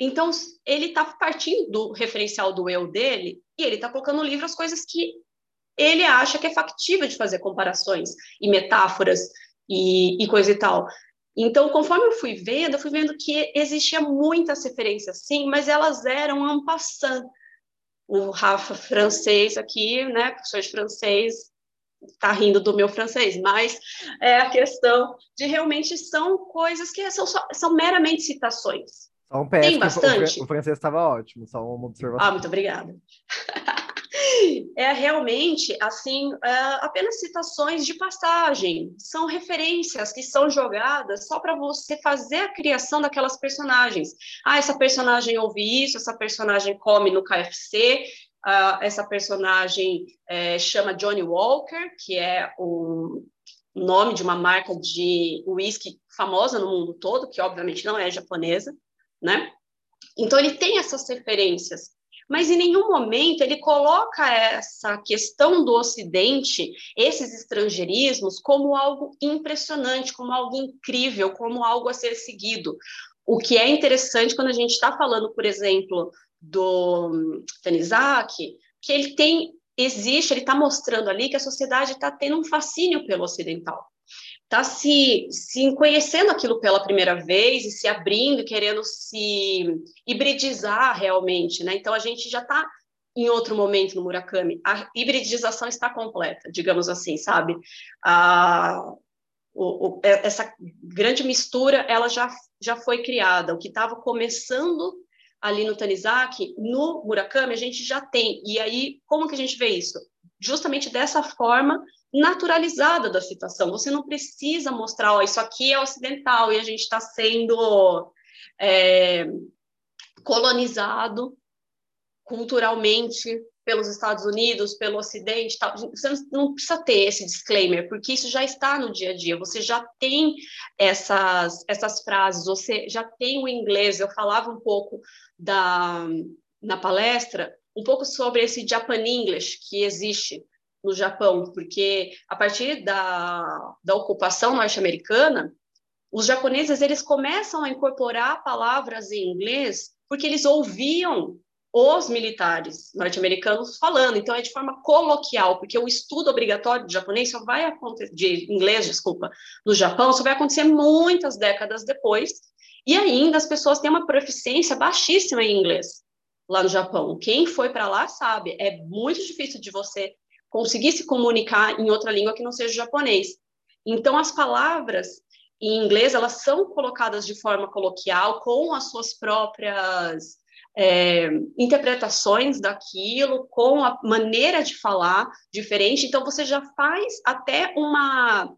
Então, ele está partindo do referencial do eu dele e ele está colocando no livro as coisas que ele acha que é factível de fazer comparações e metáforas e, e coisa e tal. Então, conforme eu fui vendo, eu fui vendo que existia muitas referências, sim, mas elas eram en passant. O Rafa francês aqui, né, professor de francês, está rindo do meu francês, mas é a questão de realmente são coisas que são, são meramente citações. Só um PS, Tem bastante. O, francês estava ótimo, só uma observação. Ah, muito obrigada. é realmente assim é, apenas citações de passagem são referências que são jogadas só para você fazer a criação daquelas personagens ah essa personagem ouve isso essa personagem come no KFC Uh, essa personagem é, chama Johnny Walker, que é o nome de uma marca de whisky famosa no mundo todo, que obviamente não é japonesa, né? Então ele tem essas referências, mas em nenhum momento ele coloca essa questão do Ocidente, esses estrangeirismos, como algo impressionante, como algo incrível, como algo a ser seguido. O que é interessante quando a gente está falando, por exemplo, do Tanizaki, que ele tem, existe, ele está mostrando ali que a sociedade está tendo um fascínio pelo ocidental. Está se, se conhecendo aquilo pela primeira vez e se abrindo, querendo se hibridizar realmente, né? Então a gente já está em outro momento no Murakami. A hibridização está completa, digamos assim, sabe? A, o, o, essa grande mistura, ela já, já foi criada. O que estava começando ali no Tanizaki, no Murakami, a gente já tem. E aí, como que a gente vê isso? Justamente dessa forma naturalizada da situação. Você não precisa mostrar, ó, isso aqui é ocidental e a gente está sendo é, colonizado culturalmente pelos Estados Unidos, pelo Ocidente, tal. você não precisa ter esse disclaimer, porque isso já está no dia a dia, você já tem essas, essas frases, você já tem o inglês, eu falava um pouco da, na palestra, um pouco sobre esse Japan English que existe no Japão, porque a partir da, da ocupação norte-americana, os japoneses eles começam a incorporar palavras em inglês porque eles ouviam os militares norte-americanos falando, então é de forma coloquial, porque o estudo obrigatório de japonês só vai acontecer, de inglês, desculpa, no Japão, só vai acontecer muitas décadas depois, e ainda as pessoas têm uma proficiência baixíssima em inglês lá no Japão. Quem foi para lá sabe, é muito difícil de você conseguir se comunicar em outra língua que não seja japonês. Então as palavras em inglês elas são colocadas de forma coloquial com as suas próprias é, interpretações daquilo, com a maneira de falar diferente. Então, você já faz até uma.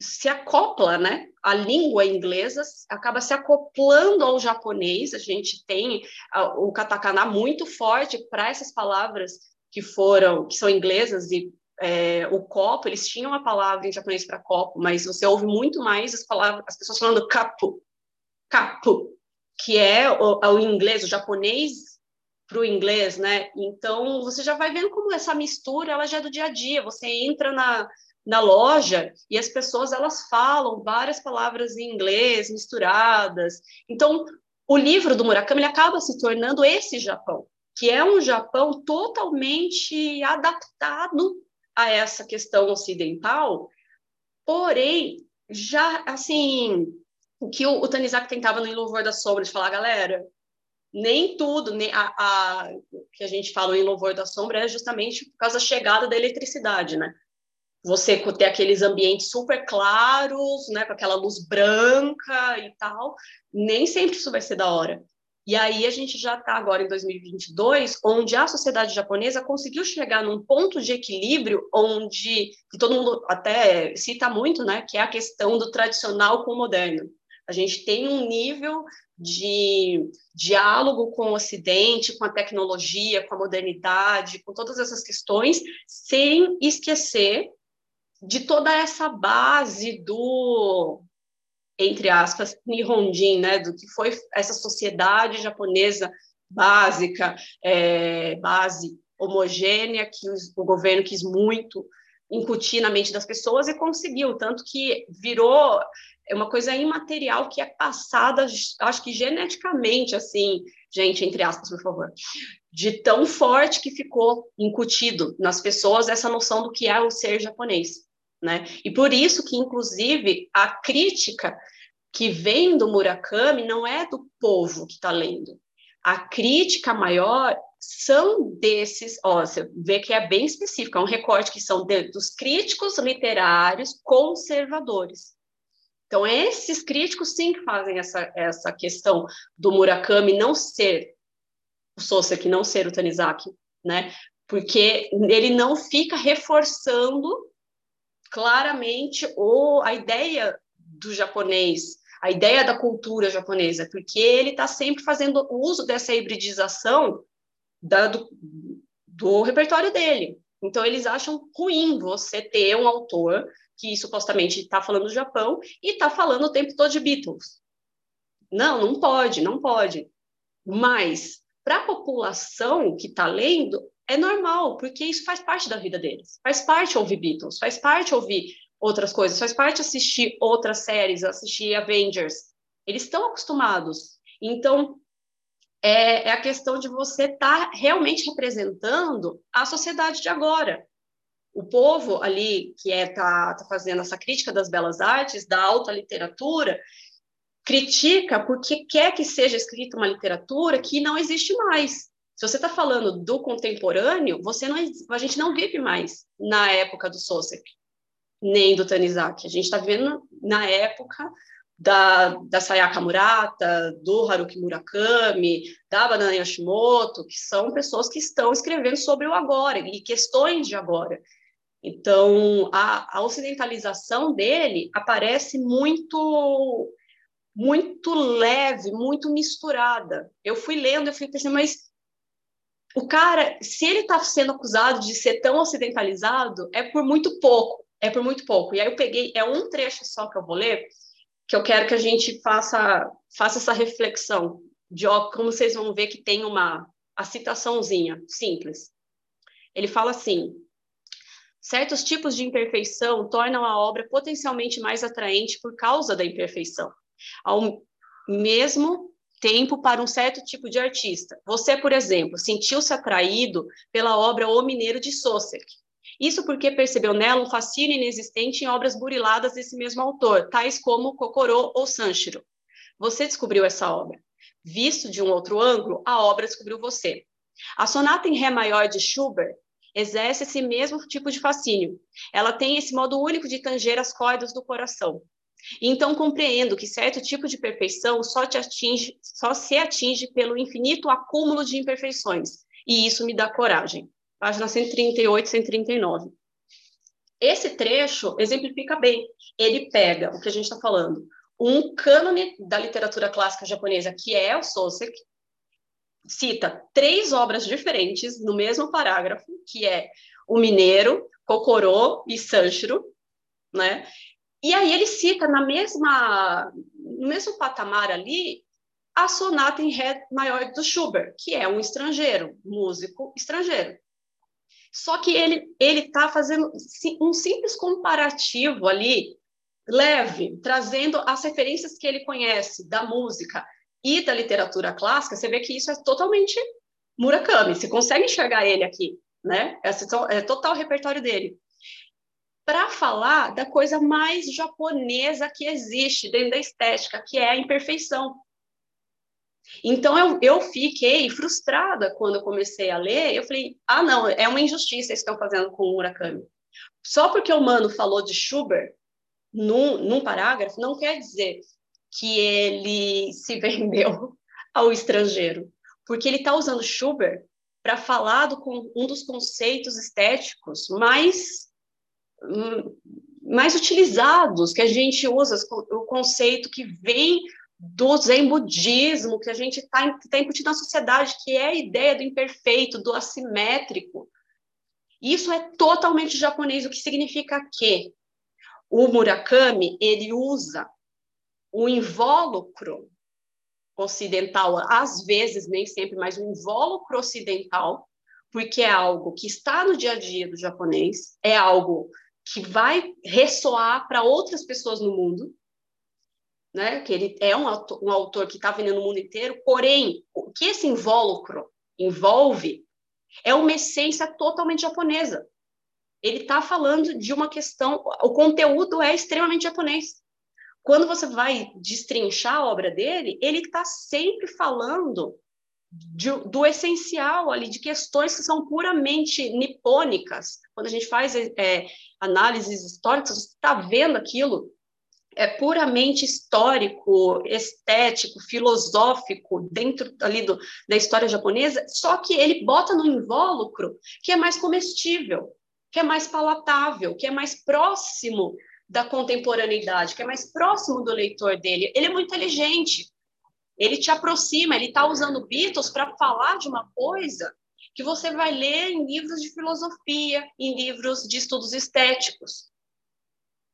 se acopla, né? A língua inglesa acaba se acoplando ao japonês. A gente tem o katakana muito forte para essas palavras que foram, que são inglesas e é, o copo, eles tinham a palavra em japonês para copo, mas você ouve muito mais as palavras, as pessoas falando capu, capu, que é o, o inglês, o japonês para o inglês, né? Então você já vai vendo como essa mistura ela já é do dia a dia. Você entra na, na loja e as pessoas elas falam várias palavras em inglês misturadas. Então, o livro do Murakami acaba se tornando esse Japão, que é um Japão totalmente adaptado a essa questão ocidental, porém, já assim, o que o, o Tanizaki tentava no Louvor da Sombra de falar, galera, nem tudo, nem a, a, que a gente fala em Louvor da Sombra é justamente por causa da chegada da eletricidade, né? Você ter aqueles ambientes super claros, né, com aquela luz branca e tal, nem sempre isso vai ser da hora. E aí a gente já está agora em 2022, onde a sociedade japonesa conseguiu chegar num ponto de equilíbrio onde que todo mundo até cita muito, né, que é a questão do tradicional com o moderno. A gente tem um nível de diálogo com o Ocidente, com a tecnologia, com a modernidade, com todas essas questões, sem esquecer de toda essa base do entre aspas, Nihonjin, né, do que foi essa sociedade japonesa básica, é, base homogênea, que o governo quis muito incutir na mente das pessoas e conseguiu, tanto que virou uma coisa imaterial que é passada, acho que geneticamente, assim, gente, entre aspas, por favor, de tão forte que ficou incutido nas pessoas essa noção do que é o ser japonês né? E por isso que, inclusive, a crítica que vem do Murakami não é do povo que está lendo. A crítica maior são desses, ó, você vê que é bem específico, é um recorte que são de, dos críticos literários conservadores. Então, esses críticos sim que fazem essa, essa questão do Murakami não ser o Soseki, não ser o Tanizaki, né? Porque ele não fica reforçando claramente o, a ideia do japonês, a ideia da cultura japonesa, porque ele está sempre fazendo uso dessa hibridização da, do, do repertório dele. Então, eles acham ruim você ter um autor que supostamente está falando do Japão e está falando o tempo todo de Beatles. Não, não pode, não pode. Mas, para a população que está lendo, é normal, porque isso faz parte da vida deles. Faz parte ouvir Beatles, faz parte ouvir outras coisas, faz parte assistir outras séries, assistir Avengers. Eles estão acostumados. Então, é, é a questão de você estar tá realmente representando a sociedade de agora. O povo ali que está é, tá, tá fazendo essa crítica das belas artes, da alta literatura, critica porque quer que seja escrita uma literatura que não existe mais. Se você está falando do contemporâneo, você não, a gente não vive mais na época do Sosek, nem do Tanizaki. A gente está vivendo na época da, da Sayaka Murata, do Haruki Murakami, da Banana Yoshimoto, que são pessoas que estão escrevendo sobre o agora e questões de agora. Então, a, a ocidentalização dele aparece muito muito leve, muito misturada. Eu fui lendo, eu fui pensando, mas o cara, se ele está sendo acusado de ser tão ocidentalizado, é por muito pouco, é por muito pouco. E aí eu peguei, é um trecho só que eu vou ler, que eu quero que a gente faça, faça essa reflexão, de como vocês vão ver que tem uma a citaçãozinha simples. Ele fala assim: certos tipos de imperfeição tornam a obra potencialmente mais atraente por causa da imperfeição, ao mesmo tempo para um certo tipo de artista. Você, por exemplo, sentiu-se atraído pela obra O Mineiro de Sosek. Isso porque percebeu nela um fascínio inexistente em obras buriladas desse mesmo autor, tais como Kokoro ou Sanshiro. Você descobriu essa obra. Visto de um outro ângulo, a obra descobriu você. A sonata em Ré maior de Schubert exerce esse mesmo tipo de fascínio. Ela tem esse modo único de tanger as cordas do coração. Então compreendo que certo tipo de perfeição só, atinge, só se atinge pelo infinito acúmulo de imperfeições, e isso me dá coragem. Página 138, 139. Esse trecho exemplifica bem. Ele pega o que a gente está falando, um cânone da literatura clássica japonesa, que é o Sosek, cita três obras diferentes no mesmo parágrafo, que é O Mineiro, Kokoro e Sanshiro, né? E aí ele cita na mesma, no mesmo patamar ali a sonata em ré maior do Schubert, que é um estrangeiro, músico estrangeiro. Só que ele ele está fazendo um simples comparativo ali leve, trazendo as referências que ele conhece da música e da literatura clássica. Você vê que isso é totalmente Murakami. Você consegue enxergar ele aqui, né? É, é total o repertório dele. Para falar da coisa mais japonesa que existe dentro da estética, que é a imperfeição. Então eu, eu fiquei frustrada quando eu comecei a ler. Eu falei: ah, não, é uma injustiça estão fazendo com o Murakami. Só porque o mano falou de Schubert num, num parágrafo, não quer dizer que ele se vendeu ao estrangeiro, porque ele está usando Schubert para falar do, um dos conceitos estéticos mais mais utilizados que a gente usa o conceito que vem do zen budismo que a gente está tá incutindo na sociedade, que é a ideia do imperfeito, do assimétrico. Isso é totalmente japonês, o que significa que o Murakami ele usa o invólucro ocidental, às vezes, nem sempre, mas o invólucro ocidental, porque é algo que está no dia a dia do japonês, é algo que vai ressoar para outras pessoas no mundo, né? Que ele é um autor, um autor que está vendendo no mundo inteiro, porém, o que esse invólucro envolve é uma essência totalmente japonesa. Ele está falando de uma questão, o conteúdo é extremamente japonês. Quando você vai destrinchar a obra dele, ele está sempre falando de, do essencial ali, de questões que são puramente nipônicas. Quando a gente faz é, análises históricas, você está vendo aquilo é puramente histórico, estético, filosófico dentro ali do, da história japonesa, só que ele bota no invólucro que é mais comestível, que é mais palatável, que é mais próximo da contemporaneidade, que é mais próximo do leitor dele. Ele é muito inteligente, ele te aproxima, ele está usando Beatles para falar de uma coisa que você vai ler em livros de filosofia, em livros de estudos estéticos.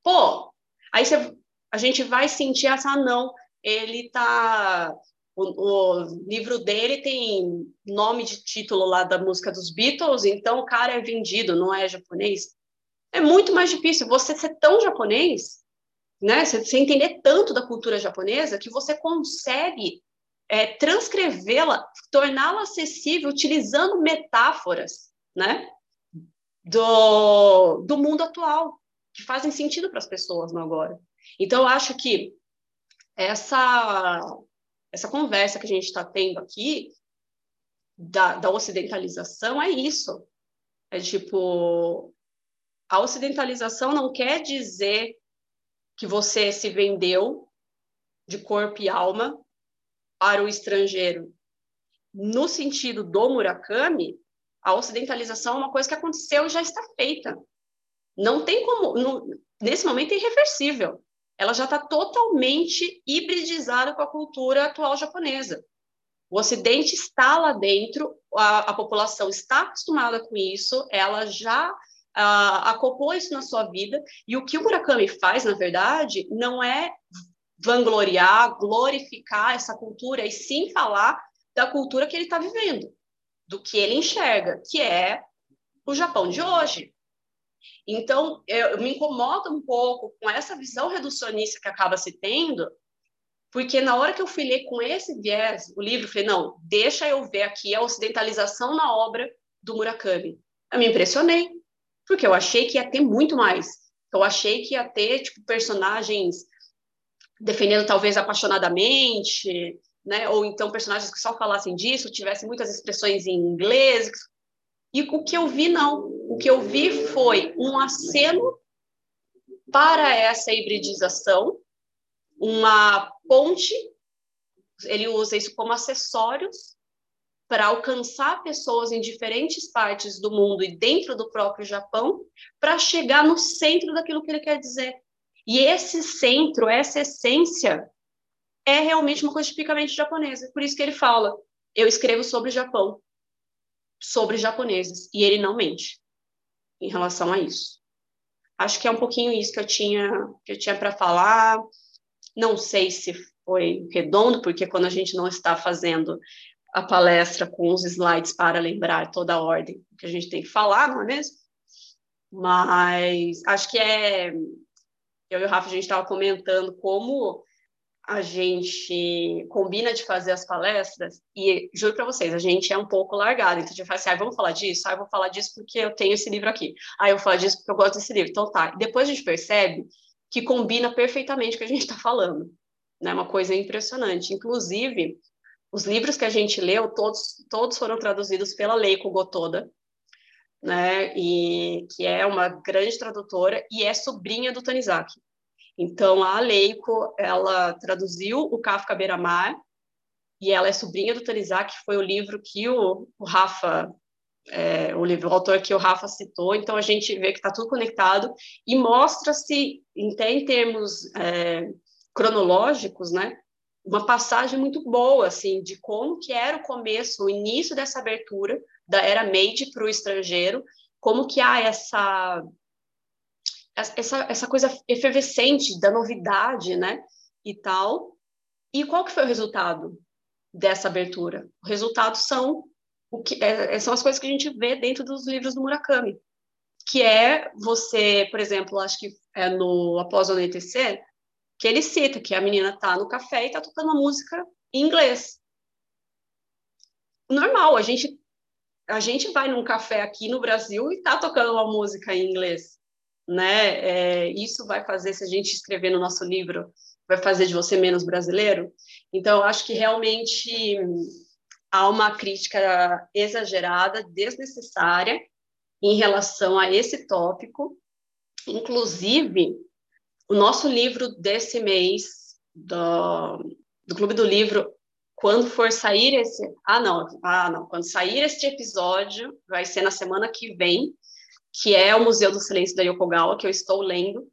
Pô, aí você a gente vai sentir essa, não, ele tá. O, o, livro dele tem nome de título lá da música dos Beatles, então o cara é vendido, não é japonês. É muito mais difícil você ser tão japonês, né? Você, você entender tanto da cultura japonesa que você consegue é, transcrevê-la, torná-la acessível utilizando metáforas, né? Do, do mundo atual, que fazem sentido para as pessoas no agora. Então, eu acho que essa, essa conversa que a gente está tendo aqui da, da ocidentalização é isso. É tipo, a ocidentalização não quer dizer que você se vendeu de corpo e alma para o estrangeiro. No sentido do Murakami, a ocidentalização é uma coisa que aconteceu e já está feita. Não tem como, nesse momento é irreversível ela já está totalmente hibridizada com a cultura atual japonesa. O Ocidente está lá dentro, a, a população está acostumada com isso, ela já acoplou isso na sua vida, e o que o Murakami faz, na verdade, não é vangloriar, glorificar essa cultura, e sim falar da cultura que ele está vivendo, do que ele enxerga, que é o Japão de hoje. Então, eu, me incomodo um pouco com essa visão reducionista que acaba se tendo, porque na hora que eu fui ler com esse viés o livro, eu falei, não, deixa eu ver aqui a ocidentalização na obra do Murakami. Eu me impressionei, porque eu achei que ia ter muito mais. Eu achei que ia ter, tipo, personagens defendendo talvez apaixonadamente, né? Ou então personagens que só falassem disso, tivessem muitas expressões em inglês. E o que eu vi, não. O que eu vi foi um aceno para essa hibridização, uma ponte, ele usa isso como acessórios para alcançar pessoas em diferentes partes do mundo e dentro do próprio Japão, para chegar no centro daquilo que ele quer dizer. E esse centro, essa essência, é realmente uma coisa tipicamente japonesa. Por isso que ele fala: eu escrevo sobre o Japão, sobre japoneses, e ele não mente em relação a isso. Acho que é um pouquinho isso que eu tinha que eu tinha para falar. Não sei se foi redondo, porque quando a gente não está fazendo a palestra com os slides para lembrar toda a ordem que a gente tem que falar, não é mesmo? Mas acho que é. Eu e o Rafa, a gente estava comentando como a gente combina de fazer as palestras e juro para vocês, a gente é um pouco largado. Então a gente fala assim, ah, vamos falar disso? Ah, eu vou falar disso porque eu tenho esse livro aqui. Ah, eu vou falar disso porque eu gosto desse livro. Então tá. E depois a gente percebe que combina perfeitamente o que a gente está falando. É né? uma coisa impressionante. Inclusive, os livros que a gente leu, todos, todos foram traduzidos pela Leiko Gotoda, né? E que é uma grande tradutora e é sobrinha do Tanizaki. Então, a Leiko, ela traduziu o Kafka Beira-Mar e ela é sobrinha do Tanizaki, foi o livro que o, o Rafa, é, o livro, o autor que o Rafa citou. Então, a gente vê que está tudo conectado e mostra-se, até em termos é, cronológicos, né? Uma passagem muito boa, assim, de como que era o começo, o início dessa abertura da era Meiji para o estrangeiro, como que há essa essa, essa coisa efervescente da novidade, né? E tal. E qual que foi o resultado dessa abertura? O resultado são o que é, é, são as coisas que a gente vê dentro dos livros do Murakami, que é você, por exemplo, acho que é no Após o Anoitecer, que ele cita que a menina tá no café e tá tocando uma música em inglês. Normal, a gente a gente vai num café aqui no Brasil e tá tocando uma música em inglês né? É, isso vai fazer, se a gente escrever no nosso livro, vai fazer de você menos brasileiro. Então, eu acho que realmente há uma crítica exagerada, desnecessária, em relação a esse tópico. Inclusive, o nosso livro desse mês, do, do Clube do Livro, quando for sair esse. Ah, não, ah, não. Quando sair este episódio, vai ser na semana que vem que é o Museu do Silêncio da Yokogawa, que eu estou lendo.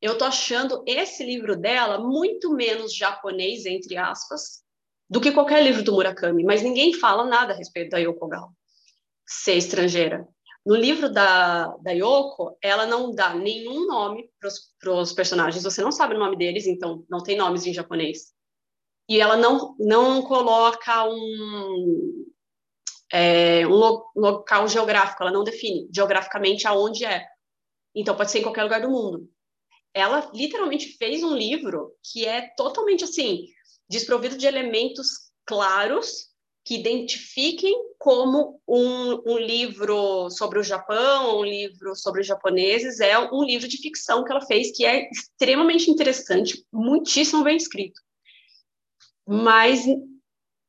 Eu estou achando esse livro dela muito menos japonês, entre aspas, do que qualquer livro do Murakami, mas ninguém fala nada a respeito da Yokogawa ser estrangeira. No livro da, da Yoko, ela não dá nenhum nome para os personagens, você não sabe o nome deles, então não tem nomes em japonês. E ela não, não coloca um, é, um lo local geográfico, ela não define geograficamente aonde é. Então, pode ser em qualquer lugar do mundo. Ela literalmente fez um livro que é totalmente assim, desprovido de elementos claros que identifiquem como um, um, livro sobre o Japão, um livro sobre os japoneses, é um livro de ficção que ela fez, que é extremamente interessante, muitíssimo bem escrito. Mas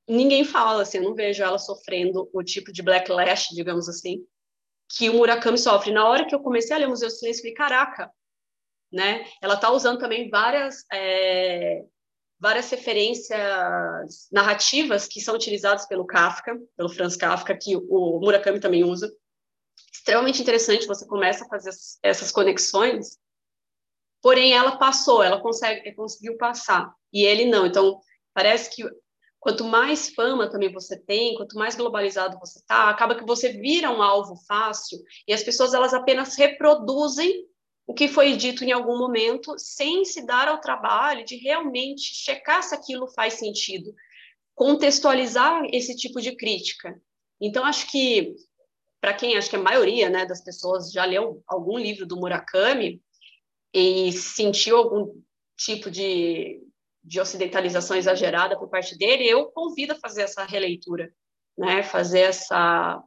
ninguém fala, assim, eu não vejo ela sofrendo o tipo de backlash, digamos assim, que o Murakami sofre. Na hora que eu comecei a ler o Museu do Silêncio, eu falei, caraca, né? Ela está usando também várias, é, várias referências narrativas que são utilizadas pelo Kafka, pelo Franz Kafka, que o Murakami também usa. Extremamente interessante, você começa a fazer essas conexões, porém ela passou, ela consegue, conseguiu passar, e ele não. Então, parece que quanto mais fama também você tem, quanto mais globalizado você está, acaba que você vira um alvo fácil e as pessoas elas apenas reproduzem o que foi dito em algum momento sem se dar ao trabalho de realmente checar se aquilo faz sentido, contextualizar esse tipo de crítica. Então acho que para quem acho que a maioria, né, das pessoas já leu algum livro do Murakami e sentiu algum tipo de de ocidentalização exagerada por parte dele, eu convido a fazer essa releitura, né? fazer essa,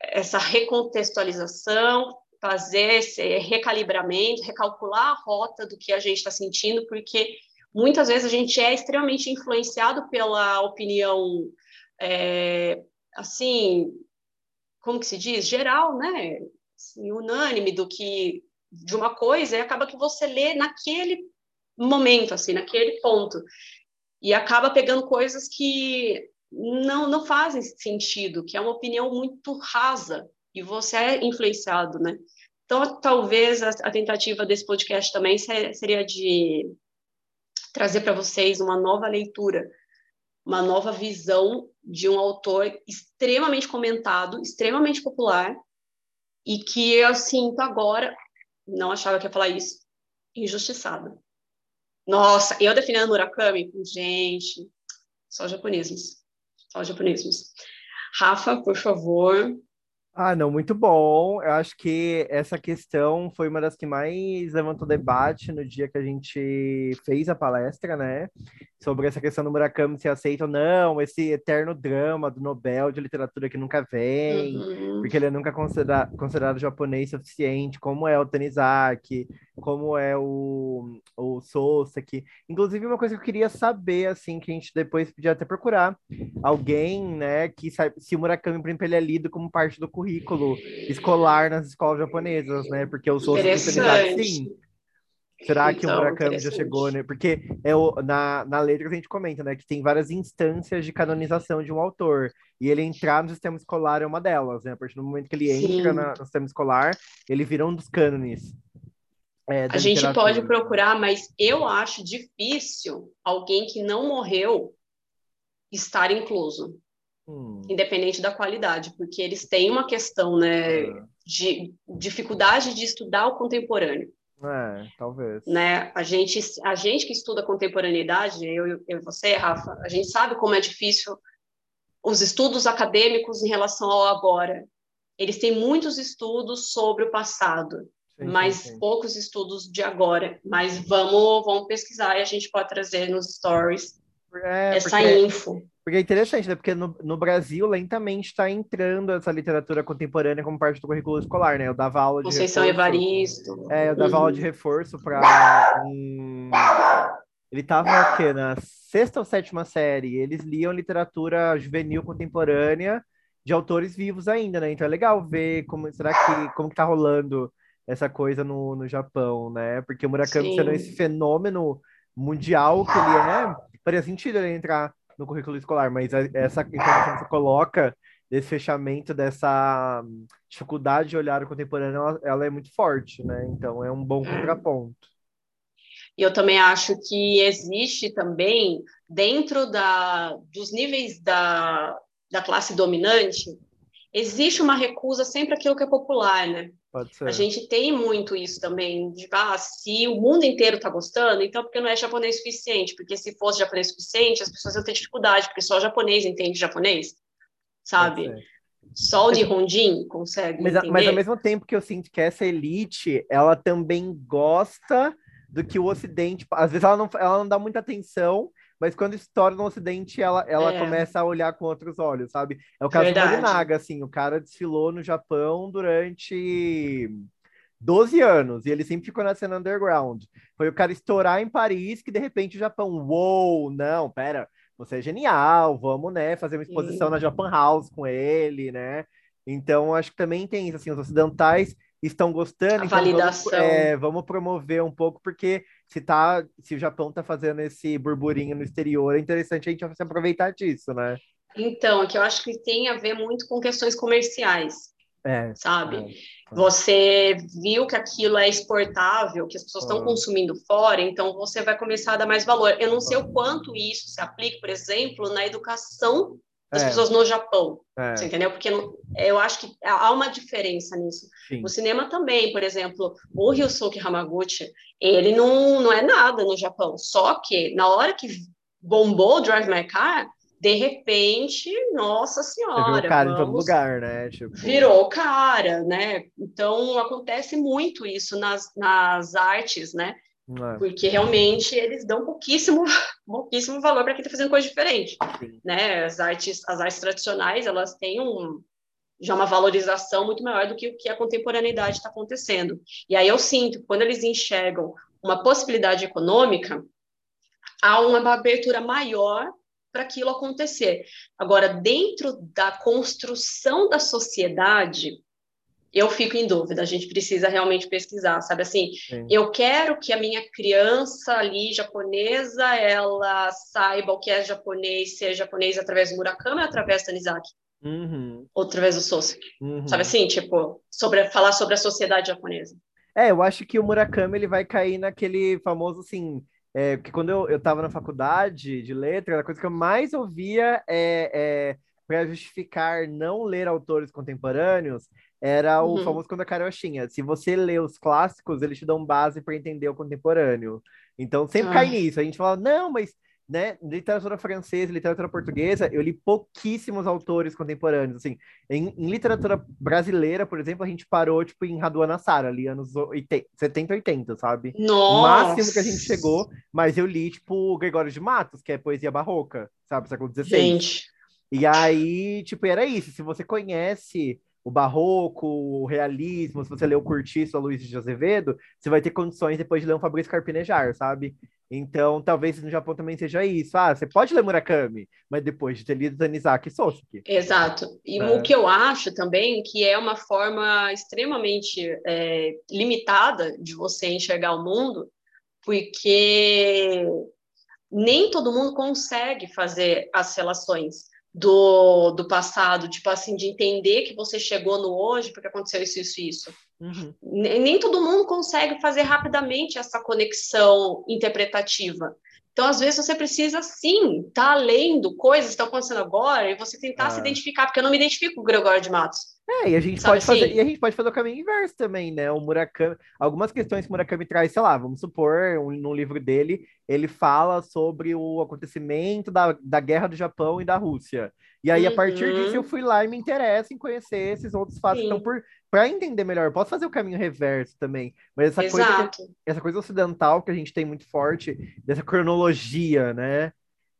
essa recontextualização, fazer esse recalibramento, recalcular a rota do que a gente está sentindo, porque muitas vezes a gente é extremamente influenciado pela opinião, é, assim, como que se diz? Geral, né? Assim, unânime do que de uma coisa, e acaba que você lê naquele momento, assim, naquele ponto. E acaba pegando coisas que não, não fazem sentido, que é uma opinião muito rasa, e você é influenciado, né? Então, talvez a, a tentativa desse podcast também seria de trazer para vocês uma nova leitura, uma nova visão de um autor extremamente comentado, extremamente popular, e que eu sinto agora, não achava que ia falar isso, injustiçado. Nossa, eu definindo Murakami, gente, só japoneses. Só japonismos. Rafa, por favor, ah, não, muito bom. Eu acho que essa questão foi uma das que mais levantou debate no dia que a gente fez a palestra, né? Sobre essa questão do Murakami se aceita ou não, esse eterno drama do Nobel de literatura que nunca vem, uhum. porque ele é nunca considera considerado japonês suficiente, como é o Tanizaki, como é o, o Soseki. Inclusive, uma coisa que eu queria saber, assim, que a gente depois podia até procurar alguém, né, que sabe se o Murakami, por exemplo, ele é lido como parte do currículo escolar nas escolas japonesas, né? Porque o Soseki, sim. Será que então, o Murakami já chegou, né? Porque é o, na, na letra que a gente comenta, né? Que tem várias instâncias de canonização de um autor. E ele entrar no sistema escolar é uma delas, né? A partir do momento que ele Sim. entra na, no sistema escolar, ele vira um dos cânones. É, a gente pode procurar, mas eu acho difícil alguém que não morreu estar incluso, hum. independente da qualidade, porque eles têm uma questão, né, é. de dificuldade de estudar o contemporâneo. É, talvez. Né? A gente, a gente que estuda contemporaneidade, eu, eu e você, Rafa, a gente sabe como é difícil os estudos acadêmicos em relação ao agora. Eles têm muitos estudos sobre o passado sim, mas sim, poucos estudos de agora. Mas vamos, vamos pesquisar e a gente pode trazer nos stories é, essa porque, info. Porque é interessante, né? Porque no, no Brasil, lentamente está entrando essa literatura contemporânea como parte do currículo escolar, né? Eu dava aula de. Conceição reforço, Evaristo. É, eu dava uhum. aula de reforço para. Um... Ele estava quê? Na sexta ou sétima série. Eles liam literatura juvenil contemporânea de autores vivos ainda, né? Então é legal ver como será que como que tá rolando essa coisa no, no Japão, né? Porque o Murakami Sim. sendo esse fenômeno mundial que ele é, faria sentido ele entrar no currículo escolar, mas essa informação que você coloca desse fechamento, dessa dificuldade de olhar o contemporâneo, ela, ela é muito forte, né? Então é um bom é. contraponto. E eu também acho que existe também, dentro da, dos níveis da, da classe dominante, existe uma recusa sempre àquilo que é popular, né? A gente tem muito isso também, de ah, se o mundo inteiro está gostando, então porque não é japonês suficiente? Porque se fosse japonês suficiente, as pessoas iam ter dificuldade, porque só japonês entende japonês, sabe? Só o Nihonjin consegue mas, entender. Mas ao mesmo tempo que eu sinto que essa elite, ela também gosta do que o Ocidente... Às vezes ela não, ela não dá muita atenção, mas quando estoura no Ocidente, ela, ela é. começa a olhar com outros olhos, sabe? É o caso Verdade. do Morinaga, assim, o cara desfilou no Japão durante 12 anos, e ele sempre ficou na cena underground. Foi o cara estourar em Paris, que de repente o Japão, uou, não, pera, você é genial, vamos, né, fazer uma exposição Sim. na Japan House com ele, né? Então, acho que também tem isso, assim, os ocidentais estão gostando, a então validação. Vamos, é, vamos promover um pouco, porque se, tá, se o Japão está fazendo esse burburinho no exterior, é interessante a gente se aproveitar disso, né? Então, é que eu acho que tem a ver muito com questões comerciais. É, sabe? É, você viu que aquilo é exportável, que as pessoas estão consumindo fora, então você vai começar a dar mais valor. Eu não sei o quanto isso se aplica, por exemplo, na educação das é. pessoas no Japão. É. Você entendeu? Porque eu acho que há uma diferença nisso. Sim. O cinema também, por exemplo, o Ryusuke Hamaguchi, ele não, não é nada no Japão. Só que na hora que bombou o Drive My Car, de repente, nossa senhora. Virou cara vamos... em todo lugar, né? Tipo... Virou cara, né? Então acontece muito isso nas, nas artes, né? É. Porque realmente eles dão pouquíssimo, pouquíssimo valor para quem está fazendo coisa diferente. Né? As, artes, as artes tradicionais elas têm um, já uma valorização muito maior do que o que a contemporaneidade está acontecendo. E aí eu sinto, quando eles enxergam uma possibilidade econômica, há uma abertura maior para aquilo acontecer. Agora, dentro da construção da sociedade, eu fico em dúvida, a gente precisa realmente pesquisar, sabe assim, Sim. eu quero que a minha criança ali japonesa, ela saiba o que é japonês, ser japonês através do Murakami ou através do Tanizaki, uhum. ou através do Soseki, uhum. sabe assim, tipo, sobre, falar sobre a sociedade japonesa. É, eu acho que o Murakami, ele vai cair naquele famoso, assim, é, que quando eu, eu tava na faculdade de letra, a coisa que eu mais ouvia é, é para justificar não ler autores contemporâneos, era o uhum. famoso quando a carochinha. Se você lê os clássicos, eles te dão base para entender o contemporâneo. Então sempre ah. cai nisso. A gente fala, não, mas né, literatura francesa, literatura portuguesa, eu li pouquíssimos autores contemporâneos, assim, em, em literatura brasileira, por exemplo, a gente parou, tipo, em Raduana Sara, ali anos 80, 70, 80, sabe? Nossa! O máximo que a gente chegou, mas eu li, tipo, Gregório de Matos, que é poesia barroca, sabe, século XVI. Gente, E aí, tipo, era isso, se você conhece o barroco, o realismo, se você leu Curtiço, a Luiz de Azevedo, você vai ter condições depois de ler um Fabrício Carpinejar, sabe? Então, talvez no Japão também seja isso. Ah, você pode ler Murakami, mas depois de ter lido Tanizaki Soseki. exato. E É. o que eu acho também que é uma forma extremamente é, limitada de você enxergar o mundo, porque nem todo mundo consegue fazer as relações do, do passado, tipo assim, de entender que você chegou no hoje porque aconteceu isso, isso, isso. Uhum. Ne- nem todo mundo consegue fazer rapidamente essa conexão interpretativa. Então, às vezes, você precisa, sim, estar lendo coisas que estão acontecendo agora e você tentar Ah. se identificar, porque eu não me identifico com o Gregório de Matos. É, e a gente Sabe pode fazer, assim? e a gente pode fazer o caminho inverso também, né? O Murakami, algumas questões que o Murakami traz, sei lá, vamos supor, um, no livro dele, ele fala sobre o acontecimento da, da guerra do Japão e da Rússia. E aí, a partir Uhum. disso, eu fui lá e me interesso em conhecer esses outros fatos que Sim. estão por. Para entender melhor, posso fazer o caminho reverso também, mas essa coisa, essa coisa ocidental que a gente tem muito forte, dessa cronologia, né?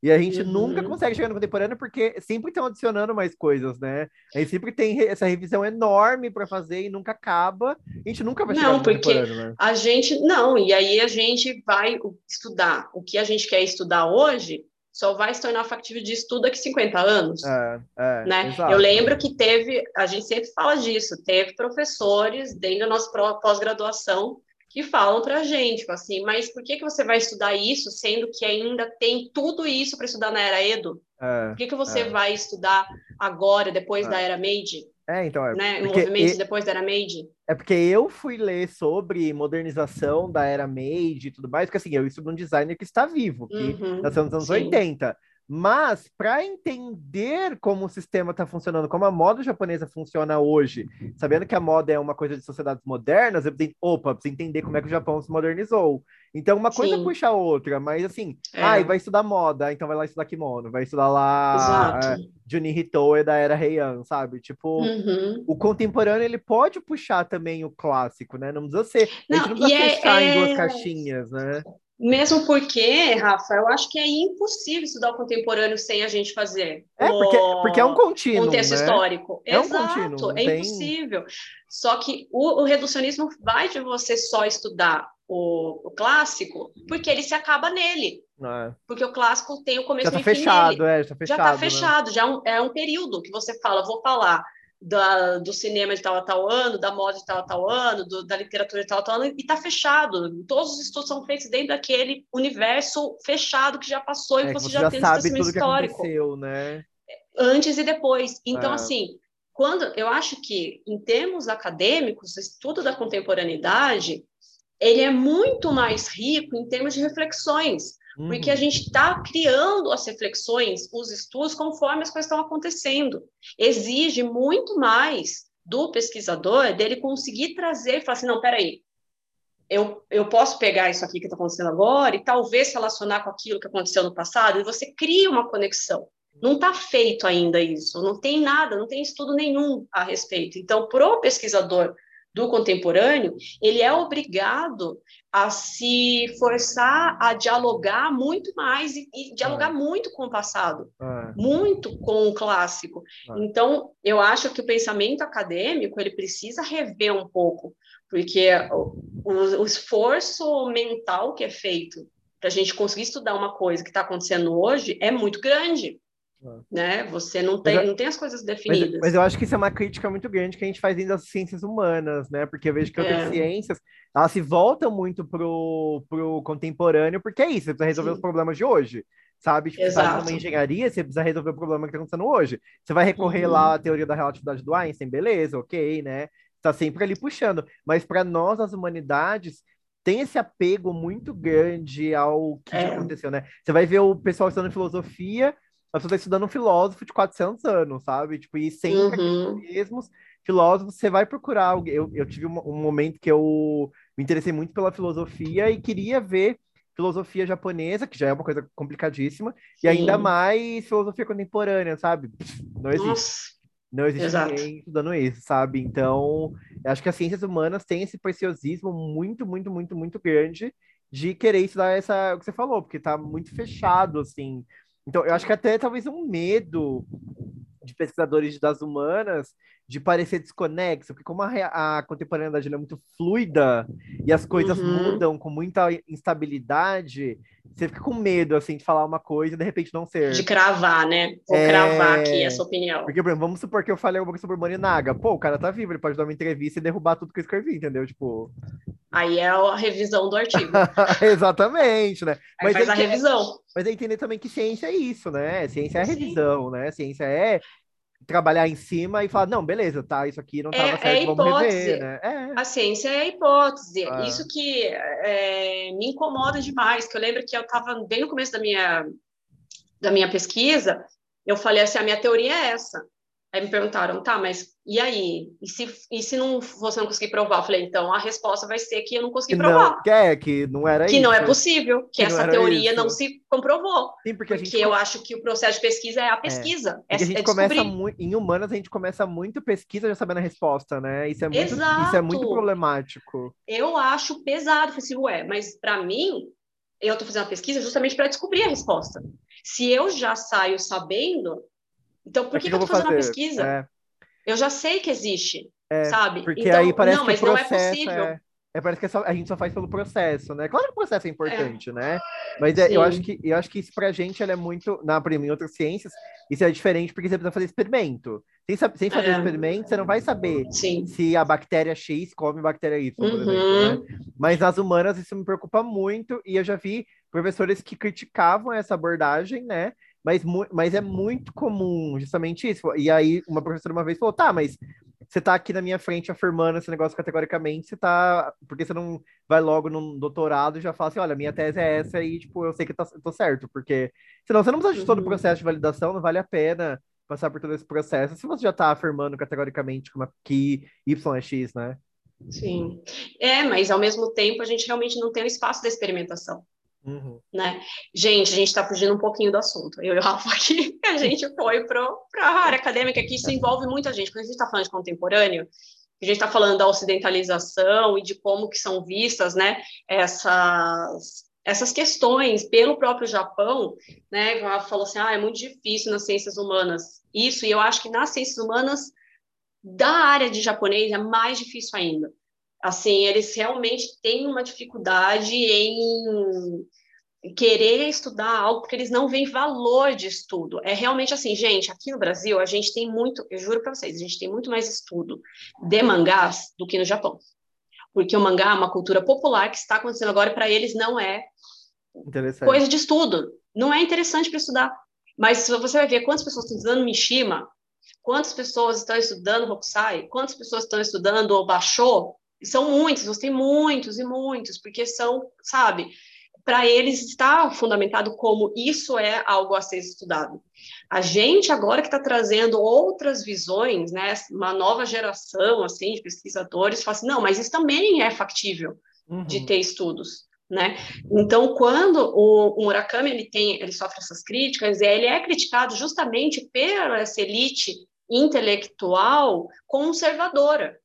E a gente Uhum. nunca consegue chegar no contemporâneo porque sempre estão adicionando mais coisas, né? A gente sempre tem re- essa revisão enorme para fazer e nunca acaba. A gente nunca vai chegar Não, no porque- contemporâneo, né? A gente, não, e aí a gente vai estudar. O que a gente quer estudar hoje só vai se tornar factível de estudo daqui 50 anos. É, é, né? exato. Eu lembro que teve, a gente sempre fala disso, teve professores dentro da nossa pós-graduação que falam para a gente, tipo assim, mas por que, que você vai estudar isso, sendo que ainda tem tudo isso para estudar na era Edo? É, Por que, que você É. vai estudar agora, depois É. da era Meiji, é, então, é, né? porque Movimentos e- depois da era Meiji? É porque eu fui ler sobre modernização da era Meiji e tudo mais, porque assim, eu estudo um designer que está vivo, que Uhum, nasceu nos anos sim. 80. Mas, para entender como o sistema está funcionando, como a moda japonesa funciona hoje, sabendo que a moda é uma coisa de sociedades modernas, eu preciso, opa, preciso entender como é que o Japão se modernizou. Então, uma coisa Sim. puxa a outra, mas assim, É. ai, vai estudar moda, então vai lá estudar kimono, vai estudar lá Exato. é, Juni Hitoe da era Heian, sabe? Tipo, Uhum. o contemporâneo ele pode puxar também o clássico, né? Não precisa ser, a gente Não, não precisa é- fechar em duas é- caixinhas, né? Mesmo porque, Rafa, eu acho que é impossível estudar o contemporâneo sem a gente fazer É, porque, o porque é um contínuo, contexto né? histórico. É um Exato, contínuo, não é tem- impossível. Só que o, o reducionismo vai de você só estudar o, o clássico, porque ele se acaba nele. É. Porque o clássico tem o começo Já tá e o fim fechado, nele. é, já tá fechado. Já está né? fechado, já é um, é um período que você fala, vou falar da, do cinema de tal a tal ano, da moda de tal a tal ano, do- da literatura de tal a tal ano, e está fechado. Todos os estudos são feitos dentro daquele universo fechado que já passou e É, que você, já, já tem sabe esse tudo que histórico aconteceu, né? antes e depois. Então, É. assim, quando eu acho que, em termos acadêmicos, o estudo da contemporaneidade ele é muito mais rico em termos de reflexões, porque a Uhum. gente está criando as reflexões, os estudos, conforme as coisas estão acontecendo. Exige muito mais do pesquisador dele conseguir trazer e falar assim, não, peraí, eu, eu posso pegar isso aqui que está acontecendo agora e talvez relacionar com aquilo que aconteceu no passado, e você cria uma conexão. Não está feito ainda isso, não tem nada, não tem estudo nenhum a respeito. Então, para o pesquisador do contemporâneo, ele é obrigado a se forçar a dialogar muito mais e, e dialogar muito com o passado, É. muito com o clássico. Ah. Então, eu acho que o pensamento acadêmico ele precisa rever um pouco, porque o, o- o esforço mental que é feito para a gente conseguir estudar uma coisa que está acontecendo hoje é muito grande. Ah. Né? Você não tem, Mas eu- não tem as coisas Mas, definidas. mas eu acho que isso é uma crítica muito grande que a gente faz dentro das ciências humanas, né? Porque eu vejo que outras É. ciências, elas se voltam muito pro, pro contemporâneo, porque é isso, você precisa resolver Sim. os problemas de hoje, sabe? Tipo, você tá Exato. numa engenharia, você precisa resolver o problema que está acontecendo hoje. Você vai recorrer Uhum. lá à teoria da relatividade do Einstein, beleza, ok, né? Tá sempre ali puxando. Mas para nós, as humanidades, tem esse apego muito grande ao que É. aconteceu, né? Você vai ver o pessoal estudando filosofia, a pessoa está estudando um filósofo de 400 anos, sabe? Tipo, e sempre Uhum. mesmos filósofos, você vai procurar alguém. Eu, eu tive um, um momento que eu me interessei muito pela filosofia e queria ver filosofia japonesa, que já é uma coisa complicadíssima, Sim. e ainda mais filosofia contemporânea, sabe? Não existe. Nossa. Não existe Exato. ninguém estudando isso, sabe? Então, acho que as ciências humanas têm esse preciosismo muito, muito, muito, muito grande de querer estudar essa, o que você falou, porque tá muito fechado, assim. Então, eu acho que até talvez um medo de pesquisadores das humanas de parecer desconexo, porque como a, a contemporaneidade é muito fluida e as coisas uhum. mudam com muita instabilidade, você fica com medo, assim, de falar uma coisa e de repente não ser. De cravar, né? Vou é... cravar aqui essa opinião. Porque, por exemplo, vamos supor que eu falei alguma coisa sobre o Morinaga. Pô, o cara tá vivo, ele pode dar uma entrevista e derrubar tudo que eu escrevi, entendeu? Tipo... Aí é a revisão do artigo. Exatamente, né? Aí mas faz a revisão. Mas é entender também que ciência é isso, né? Ciência é a revisão, Sim. né? Ciência é trabalhar em cima e falar, não, beleza, tá, isso aqui não estava é, certo, é vamos rever, né? É. A ciência é a hipótese. É. Isso que é, me incomoda demais, que eu lembro que eu estava bem no começo da minha, da minha pesquisa, eu falei assim, a minha teoria é essa. Aí me perguntaram, tá, mas e aí? E se, e se não, você não conseguir provar? Eu falei, então a resposta vai ser que eu não consegui que provar. Não, que é, que não era que isso. não é possível, que, que essa teoria isso. não se comprovou. Sim, porque, porque gente... eu acho que o processo de pesquisa é a pesquisa. É, é, a gente é começa muito, em humanas, a gente começa muito pesquisa já sabendo a resposta, né? Isso é muito, Exato. Isso é muito problemático. Eu acho pesado. Falei assim, ué, mas para mim, eu estou fazendo a pesquisa justamente para descobrir a resposta. Se eu já saio sabendo, então por que, que, eu estou fazendo fazer? a pesquisa? É. Eu já sei que existe, é, sabe? Porque então, aí parece não, que mas o processo não é possível. É... É, parece que é só, a gente só faz pelo processo, né? Claro que o processo é importante, é. né? Mas é, eu, acho que, eu acho que isso pra gente é muito, na em outras ciências, isso é diferente porque você precisa fazer experimento. Sem, sem fazer é. experimento, você não vai saber Sim. se a bactéria X come bactéria Y, por uhum. exemplo, né? Mas nas humanas isso me preocupa muito, e eu já vi professores que criticavam essa abordagem, né? Mas, mas é muito comum justamente isso. E aí, uma professora uma vez falou: tá, mas você tá aqui na minha frente afirmando esse negócio categoricamente, você tá. Porque você não vai logo num doutorado e já fala assim: olha, minha tese é essa e, tipo, eu sei que tá, tô certo. Porque senão você não precisa de todo o uhum. processo de validação, não vale a pena passar por todo esse processo se você já tá afirmando categoricamente que Y é X, né? Sim. É, mas ao mesmo tempo a gente realmente não tem o espaço da experimentação. Uhum. Né? Gente, a gente está fugindo um pouquinho do assunto. Eu e o Rafa aqui, a gente foi para a área acadêmica, que isso envolve muita gente. Quando a gente está falando de contemporâneo, a gente está falando da ocidentalização e de como que são vistas né, essas, essas questões pelo próprio Japão, né? O Rafa falou assim, ah, é muito difícil nas ciências humanas. Isso, e eu acho que nas ciências humanas, da área de japonês, é mais difícil ainda assim, eles realmente têm uma dificuldade em querer estudar algo porque eles não veem valor de estudo. É realmente assim, gente, aqui no Brasil a gente tem muito, eu juro para vocês, a gente tem muito mais estudo de mangás do que no Japão. Porque o mangá é uma cultura popular que está acontecendo agora e para eles não é coisa de estudo. Não é interessante para estudar. Mas você vai ver quantas pessoas estão estudando Mishima, quantas pessoas estão estudando Hokusai, quantas pessoas estão estudando o São muitos, você tem muitos e muitos, porque são, sabe, para eles está fundamentado como isso é algo a ser estudado. A gente agora que está trazendo outras visões, né, uma nova geração assim de pesquisadores, fala assim, não, mas isso também é factível uhum. de ter estudos, né? Então, quando o, o, Murakami ele tem, ele sofre essas críticas, ele é criticado justamente pela essa elite intelectual conservadora,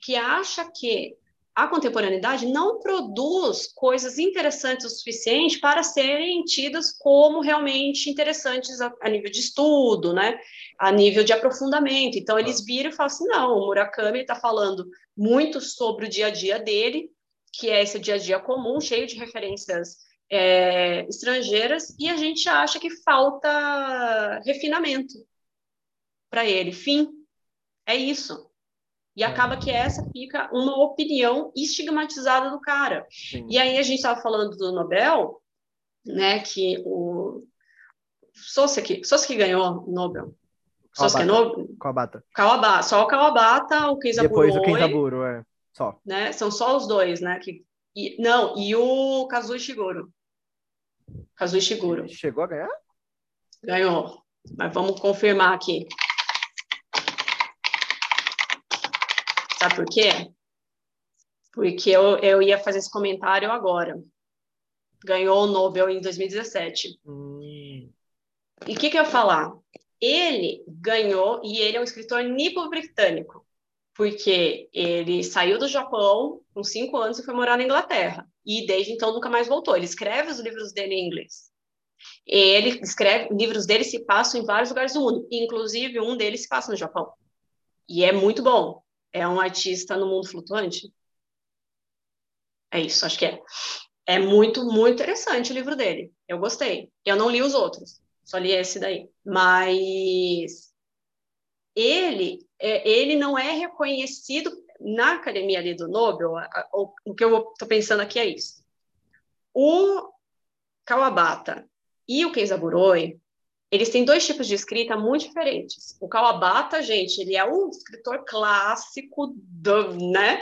que acha que a contemporaneidade não produz coisas interessantes o suficiente para serem tidas como realmente interessantes a, a nível de estudo, né? a nível de aprofundamento. Então, eles viram e falam assim: não, o Murakami está falando muito sobre o dia a dia dele, que é esse dia a dia comum, cheio de referências é, estrangeiras, e a gente acha que falta refinamento para ele. Fim. É isso. E acaba que essa fica uma opinião estigmatizada do cara. Sim. E aí a gente estava falando do Nobel, né, que o Soseki, Soseki ganhou o Nobel. Soseki Nobel? Kawabata. Kawabata. Só o Kawabata, o Kenzaburo. Depois o Kenzaburo, é. Só. Né? São só os dois, né? Que, e, não, e o Kazuo Shiguro. Kazuo Shiguro. Chegou a ganhar? Ganhou. Mas vamos confirmar aqui. Sabe por quê? Porque eu, eu ia fazer esse comentário agora. ganhou o Nobel em 2017. Hum. E o que, que eu ia falar? Ele ganhou, e ele é um escritor nipo-britânico, porque ele saiu do Japão com cinco anos e foi morar na Inglaterra. E desde então nunca mais voltou. Ele escreve os livros dele em inglês. Ele escreve, livros dele se passam em vários lugares do mundo, inclusive um deles se passa no Japão. E é muito bom. É um artista no mundo flutuante. É isso, acho que é. É muito, muito interessante o livro dele. Eu gostei. Eu não li os outros, só li esse daí. Mas ele, é, ele não é reconhecido na academia ali do Nobel. O, que eu estou pensando aqui é isso. O Kawabata e o Keizaburoi, eles têm dois tipos de escrita muito diferentes. O Kawabata, gente, ele é um escritor clássico do, né,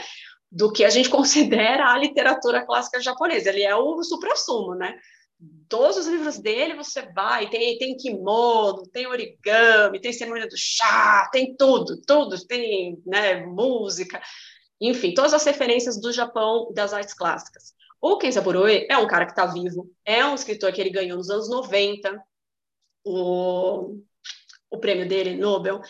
do que a gente considera a literatura clássica japonesa. Ele é o supra-sumo, né? Todos os livros dele você vai, tem, tem kimono, tem origami, tem cerimônia do chá, tem tudo, tudo, tem né, música, enfim, todas as referências do Japão das artes clássicas. O Kenzaburo é um cara que está vivo, é um escritor que ele ganhou nos anos 90, o, o prêmio dele, Nobel,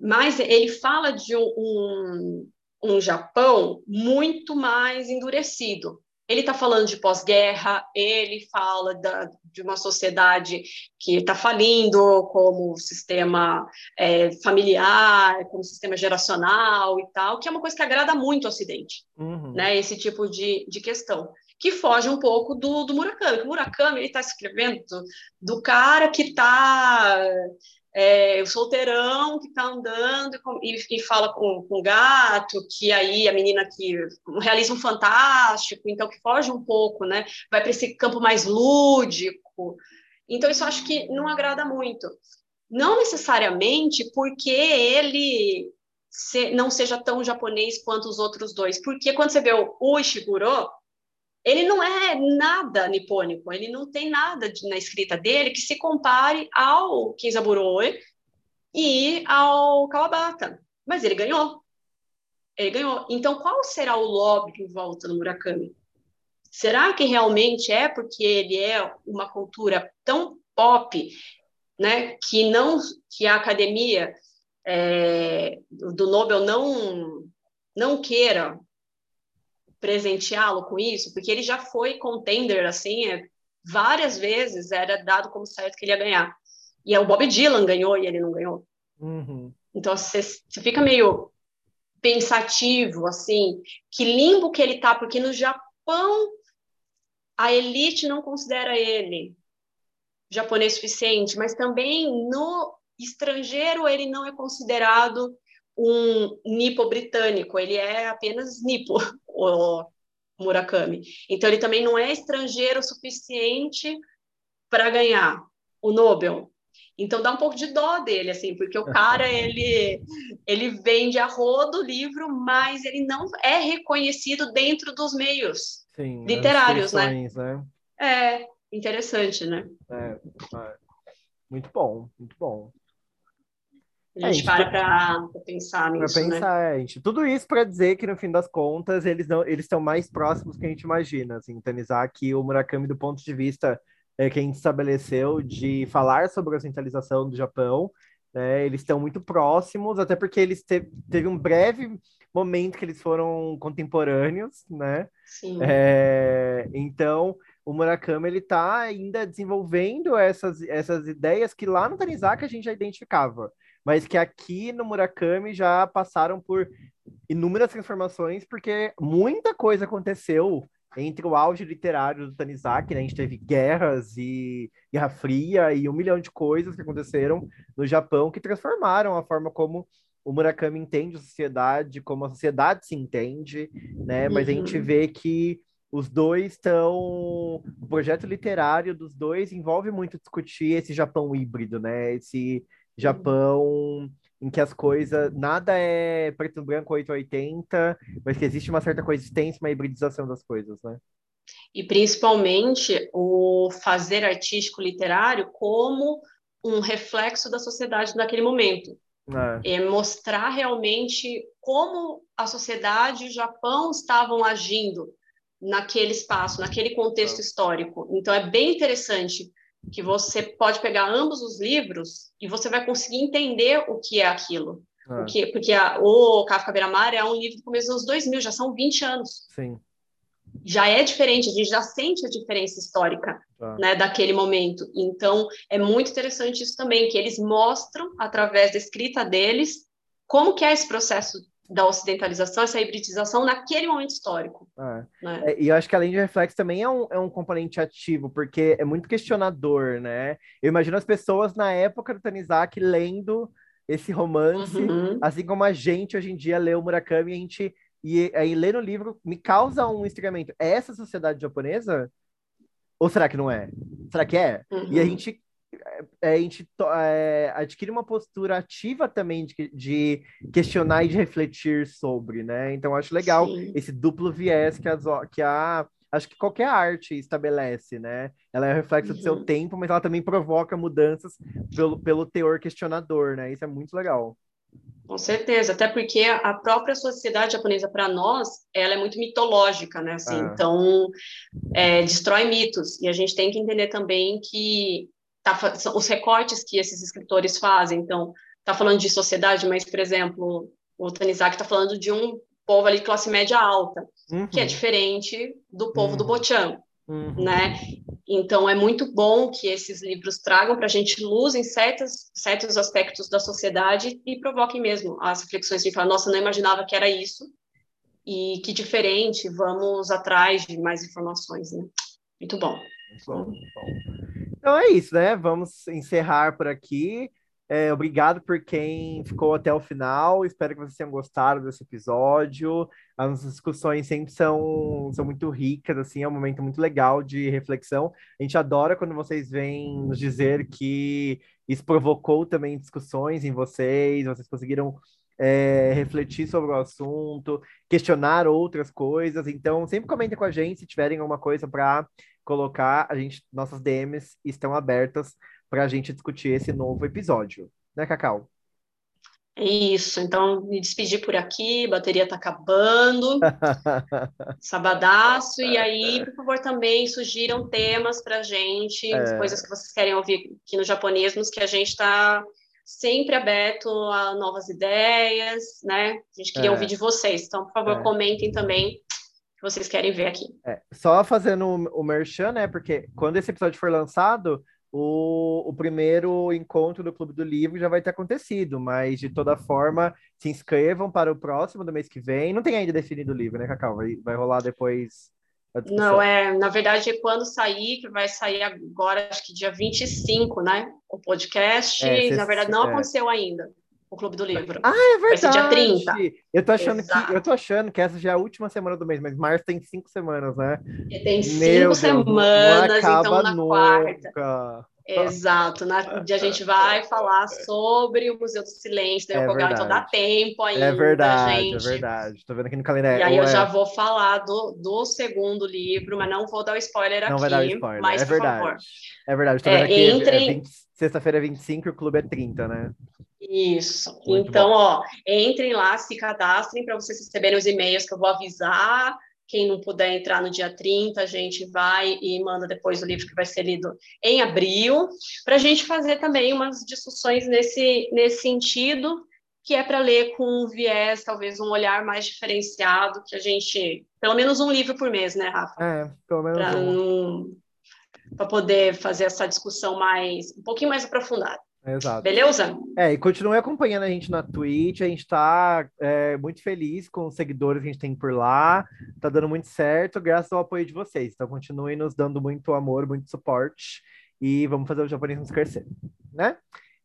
mas ele fala de um, um, um Japão muito mais endurecido. Ele está falando de pós-guerra, ele fala da, de uma sociedade que está falindo como sistema é, familiar, como sistema geracional e tal, que é uma coisa que agrada muito ao Ocidente, uhum. né? Esse tipo de, de questão que foge um pouco do, do Murakami. O Murakami ele está escrevendo do, cara que está é, o solteirão que está andando e, e, fala com, com o gato, que aí a menina que um fantástico, então que foge um pouco, né? Vai para esse campo mais lúdico. Então, isso acho que não agrada muito. Não necessariamente porque ele se, não seja tão japonês quanto os outros dois. Porque quando você vê o Ishiguro, ele não é nada nipônico, ele não tem nada de, na escrita dele que se compare ao Kinzaburoi e ao Kawabata. Mas ele ganhou. Ele ganhou. Então, qual será o lobby em volta do Murakami? Será que realmente é porque ele é uma cultura tão pop, né, que não que a academia é, do Nobel não não queira presenteá-lo com isso, porque ele já foi contender, assim, é, várias vezes era dado como certo que ele ia ganhar. E é o Bob Dylan ganhou e ele não ganhou. Uhum. Então, você fica meio pensativo, assim, que limbo que ele tá, porque no Japão a elite não considera ele japonês suficiente, mas também no estrangeiro ele não é considerado um nipo britânico, ele é apenas nipo, o Murakami. Então ele também não é estrangeiro o suficiente para ganhar o Nobel. Então dá um pouco de dó dele, assim, porque o cara ele ele vende a rodo o livro, mas ele não é reconhecido dentro dos meios Sim, literários, né? né? É interessante, né? É, é, muito bom, muito bom. A gente, é, para para pensar nisso, pra pensar, né? é, gente, tudo isso para dizer que no fim das contas eles não eles estão mais próximos que a gente imagina, assim, aqui o Murakami do ponto de vista é, que a gente estabeleceu de falar sobre a centralização do Japão, né? Eles estão muito próximos, até porque eles te, teve um breve momento que eles foram contemporâneos, né? Sim. É, então o Murakami ele está ainda desenvolvendo essas, essas ideias que lá no Tanizaki a gente já identificava mas que aqui no Murakami já passaram por inúmeras transformações, porque muita coisa aconteceu entre o auge literário do Tanizaki, né? A gente teve guerras e Guerra Fria e um milhão de coisas que aconteceram no Japão que transformaram a forma como o Murakami entende a sociedade, como a sociedade se entende, né? Mas a gente uhum. vê que os dois estão. O projeto literário dos dois envolve muito discutir esse Japão híbrido, né? Esse Japão em que as coisas, nada é preto e branco 880, mas que existe uma certa coexistência, uma hibridização das coisas, né? E principalmente o fazer artístico literário como um reflexo da sociedade naquele momento. É. é mostrar realmente como a sociedade e o Japão estavam agindo naquele espaço, naquele contexto histórico. Então é bem interessante que você pode pegar ambos os livros e você vai conseguir entender o que é aquilo. É. Porque, porque a, o Kafka Beira-Mar é um livro do começo dos anos 2000, já são 20 anos. Sim. Já é diferente, a gente já sente a diferença histórica tá. né, daquele momento. Então, é muito interessante isso também, que eles mostram, através da escrita deles, como que é esse processo da ocidentalização, essa hibridização naquele momento histórico. É. Né? É, e eu acho que além de reflexo também é um, é um componente ativo, porque é muito questionador, né? Eu imagino as pessoas na época do Tanizaki lendo esse romance, uhum. assim como a gente hoje em dia lê o Murakami, a gente e aí ler no livro me causa um estranhamento. É essa sociedade japonesa? Ou será que não é? Será que é? Uhum. E a uhum. gente a gente é, adquire uma postura ativa também de, de, questionar e de refletir sobre, né? Então acho legal Sim. esse duplo viés que, as, que a acho que qualquer arte estabelece, né? Ela é reflexo uhum. do seu uhum. tempo, mas ela também provoca mudanças pelo, pelo teor questionador, né? Isso é muito legal. Com certeza, até porque a própria sociedade japonesa, para nós, ela é muito mitológica, né? Assim, ah. Então, é, destrói mitos. E a gente tem que entender também que tá, os recortes que esses escritores fazem. Então, tá falando de sociedade, mas, por exemplo, o Tanizaki está falando de um povo ali de classe média alta, uhum. que é diferente do povo uhum. do Bochan, uhum. né? Então, é muito bom que esses livros tragam para a gente luz em certos, certos aspectos da sociedade e provoquem mesmo as reflexões de falar, nossa, não imaginava que era isso, e que diferente, vamos atrás de mais informações, né? Muito bom, muito bom. Então é isso, né? Vamos encerrar por aqui. É, obrigado por quem ficou até o final. Espero que vocês tenham gostado desse episódio. As discussões sempre são, são muito ricas, assim, é um momento muito legal de reflexão. A gente adora quando vocês vêm nos dizer que isso provocou também discussões em vocês, vocês conseguiram é, refletir sobre o assunto, questionar outras coisas. Então, sempre comentem com a gente se tiverem alguma coisa para colocar. A gente, nossas DMs estão abertas para a gente discutir esse novo episódio, né, Cacau? Isso, então me despedir por aqui, bateria tá acabando, sabadaço, e aí, por favor, também sugiram temas pra gente, é... coisas que vocês querem ouvir aqui no Japonesmos, que a gente está sempre aberto a novas ideias, né? A gente queria é... ouvir de vocês, então, por favor, é... comentem também que vocês querem ver aqui. É, só fazendo o merchan, né? Porque quando esse episódio for lançado, o, o primeiro encontro do Clube do Livro já vai ter acontecido, mas de toda forma, se inscrevam para o próximo do mês que vem. Não tem ainda definido o livro, né, Cacau? Vai, vai rolar depois. Não, é, na verdade, é quando sair, que vai sair agora, acho que dia 25, né? O podcast, é, na verdade, não é. aconteceu ainda o Clube do Livro. Ah, é verdade. Vai ser dia 30. Eu tô achando que eu tô achando que essa já é a última semana do mês, mas março tem cinco semanas, né? tem cinco Meu semanas, Deus, então na nunca. quarta. Exato, na, a gente vai falar sobre o Museu do Silêncio da Yokogawa, é então dá tempo ainda, É verdade, é gente. é verdade. Tô vendo aqui no calendário. E aí eu é... já vou falar do, do segundo livro, mas não vou dar o spoiler não aqui. Não vai dar spoiler, mas, é verdade. Favor. É verdade, tô vendo é, aqui, entre... é 20, sexta-feira é 25 e o clube é 30, né? Isso. Muito então, bom. ó, entrem lá, se cadastrem para vocês receberem os e-mails que eu vou avisar. Quem não puder entrar no dia 30, a gente vai e manda depois o livro que vai ser lido em abril, para a gente fazer também umas discussões nesse, nesse sentido, que é para ler com um viés, talvez um olhar mais diferenciado, que a gente. Pelo menos um livro por mês, né, Rafa? É, pelo menos pra um. Para poder fazer essa discussão mais um pouquinho mais aprofundada. Exato. Beleza? É, e continue acompanhando a gente na Twitch. A gente tá é, muito feliz com os seguidores que a gente tem por lá. Tá dando muito certo, graças ao apoio de vocês. Então, continue nos dando muito amor, muito suporte. E vamos fazer o japonês crescer, né?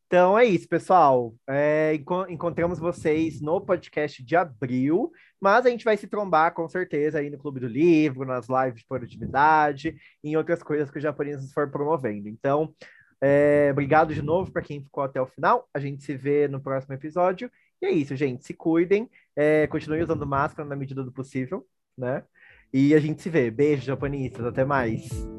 Então é isso, pessoal. É, encontramos vocês no podcast de abril, mas a gente vai se trombar com certeza aí no Clube do Livro, nas lives de produtividade em outras coisas que o japonês for promovendo. Então, é, obrigado de novo para quem ficou até o final. A gente se vê no próximo episódio. E é isso, gente. Se cuidem, é, continuem usando máscara na medida do possível, né? E a gente se vê. Beijo, japonistas. Até mais.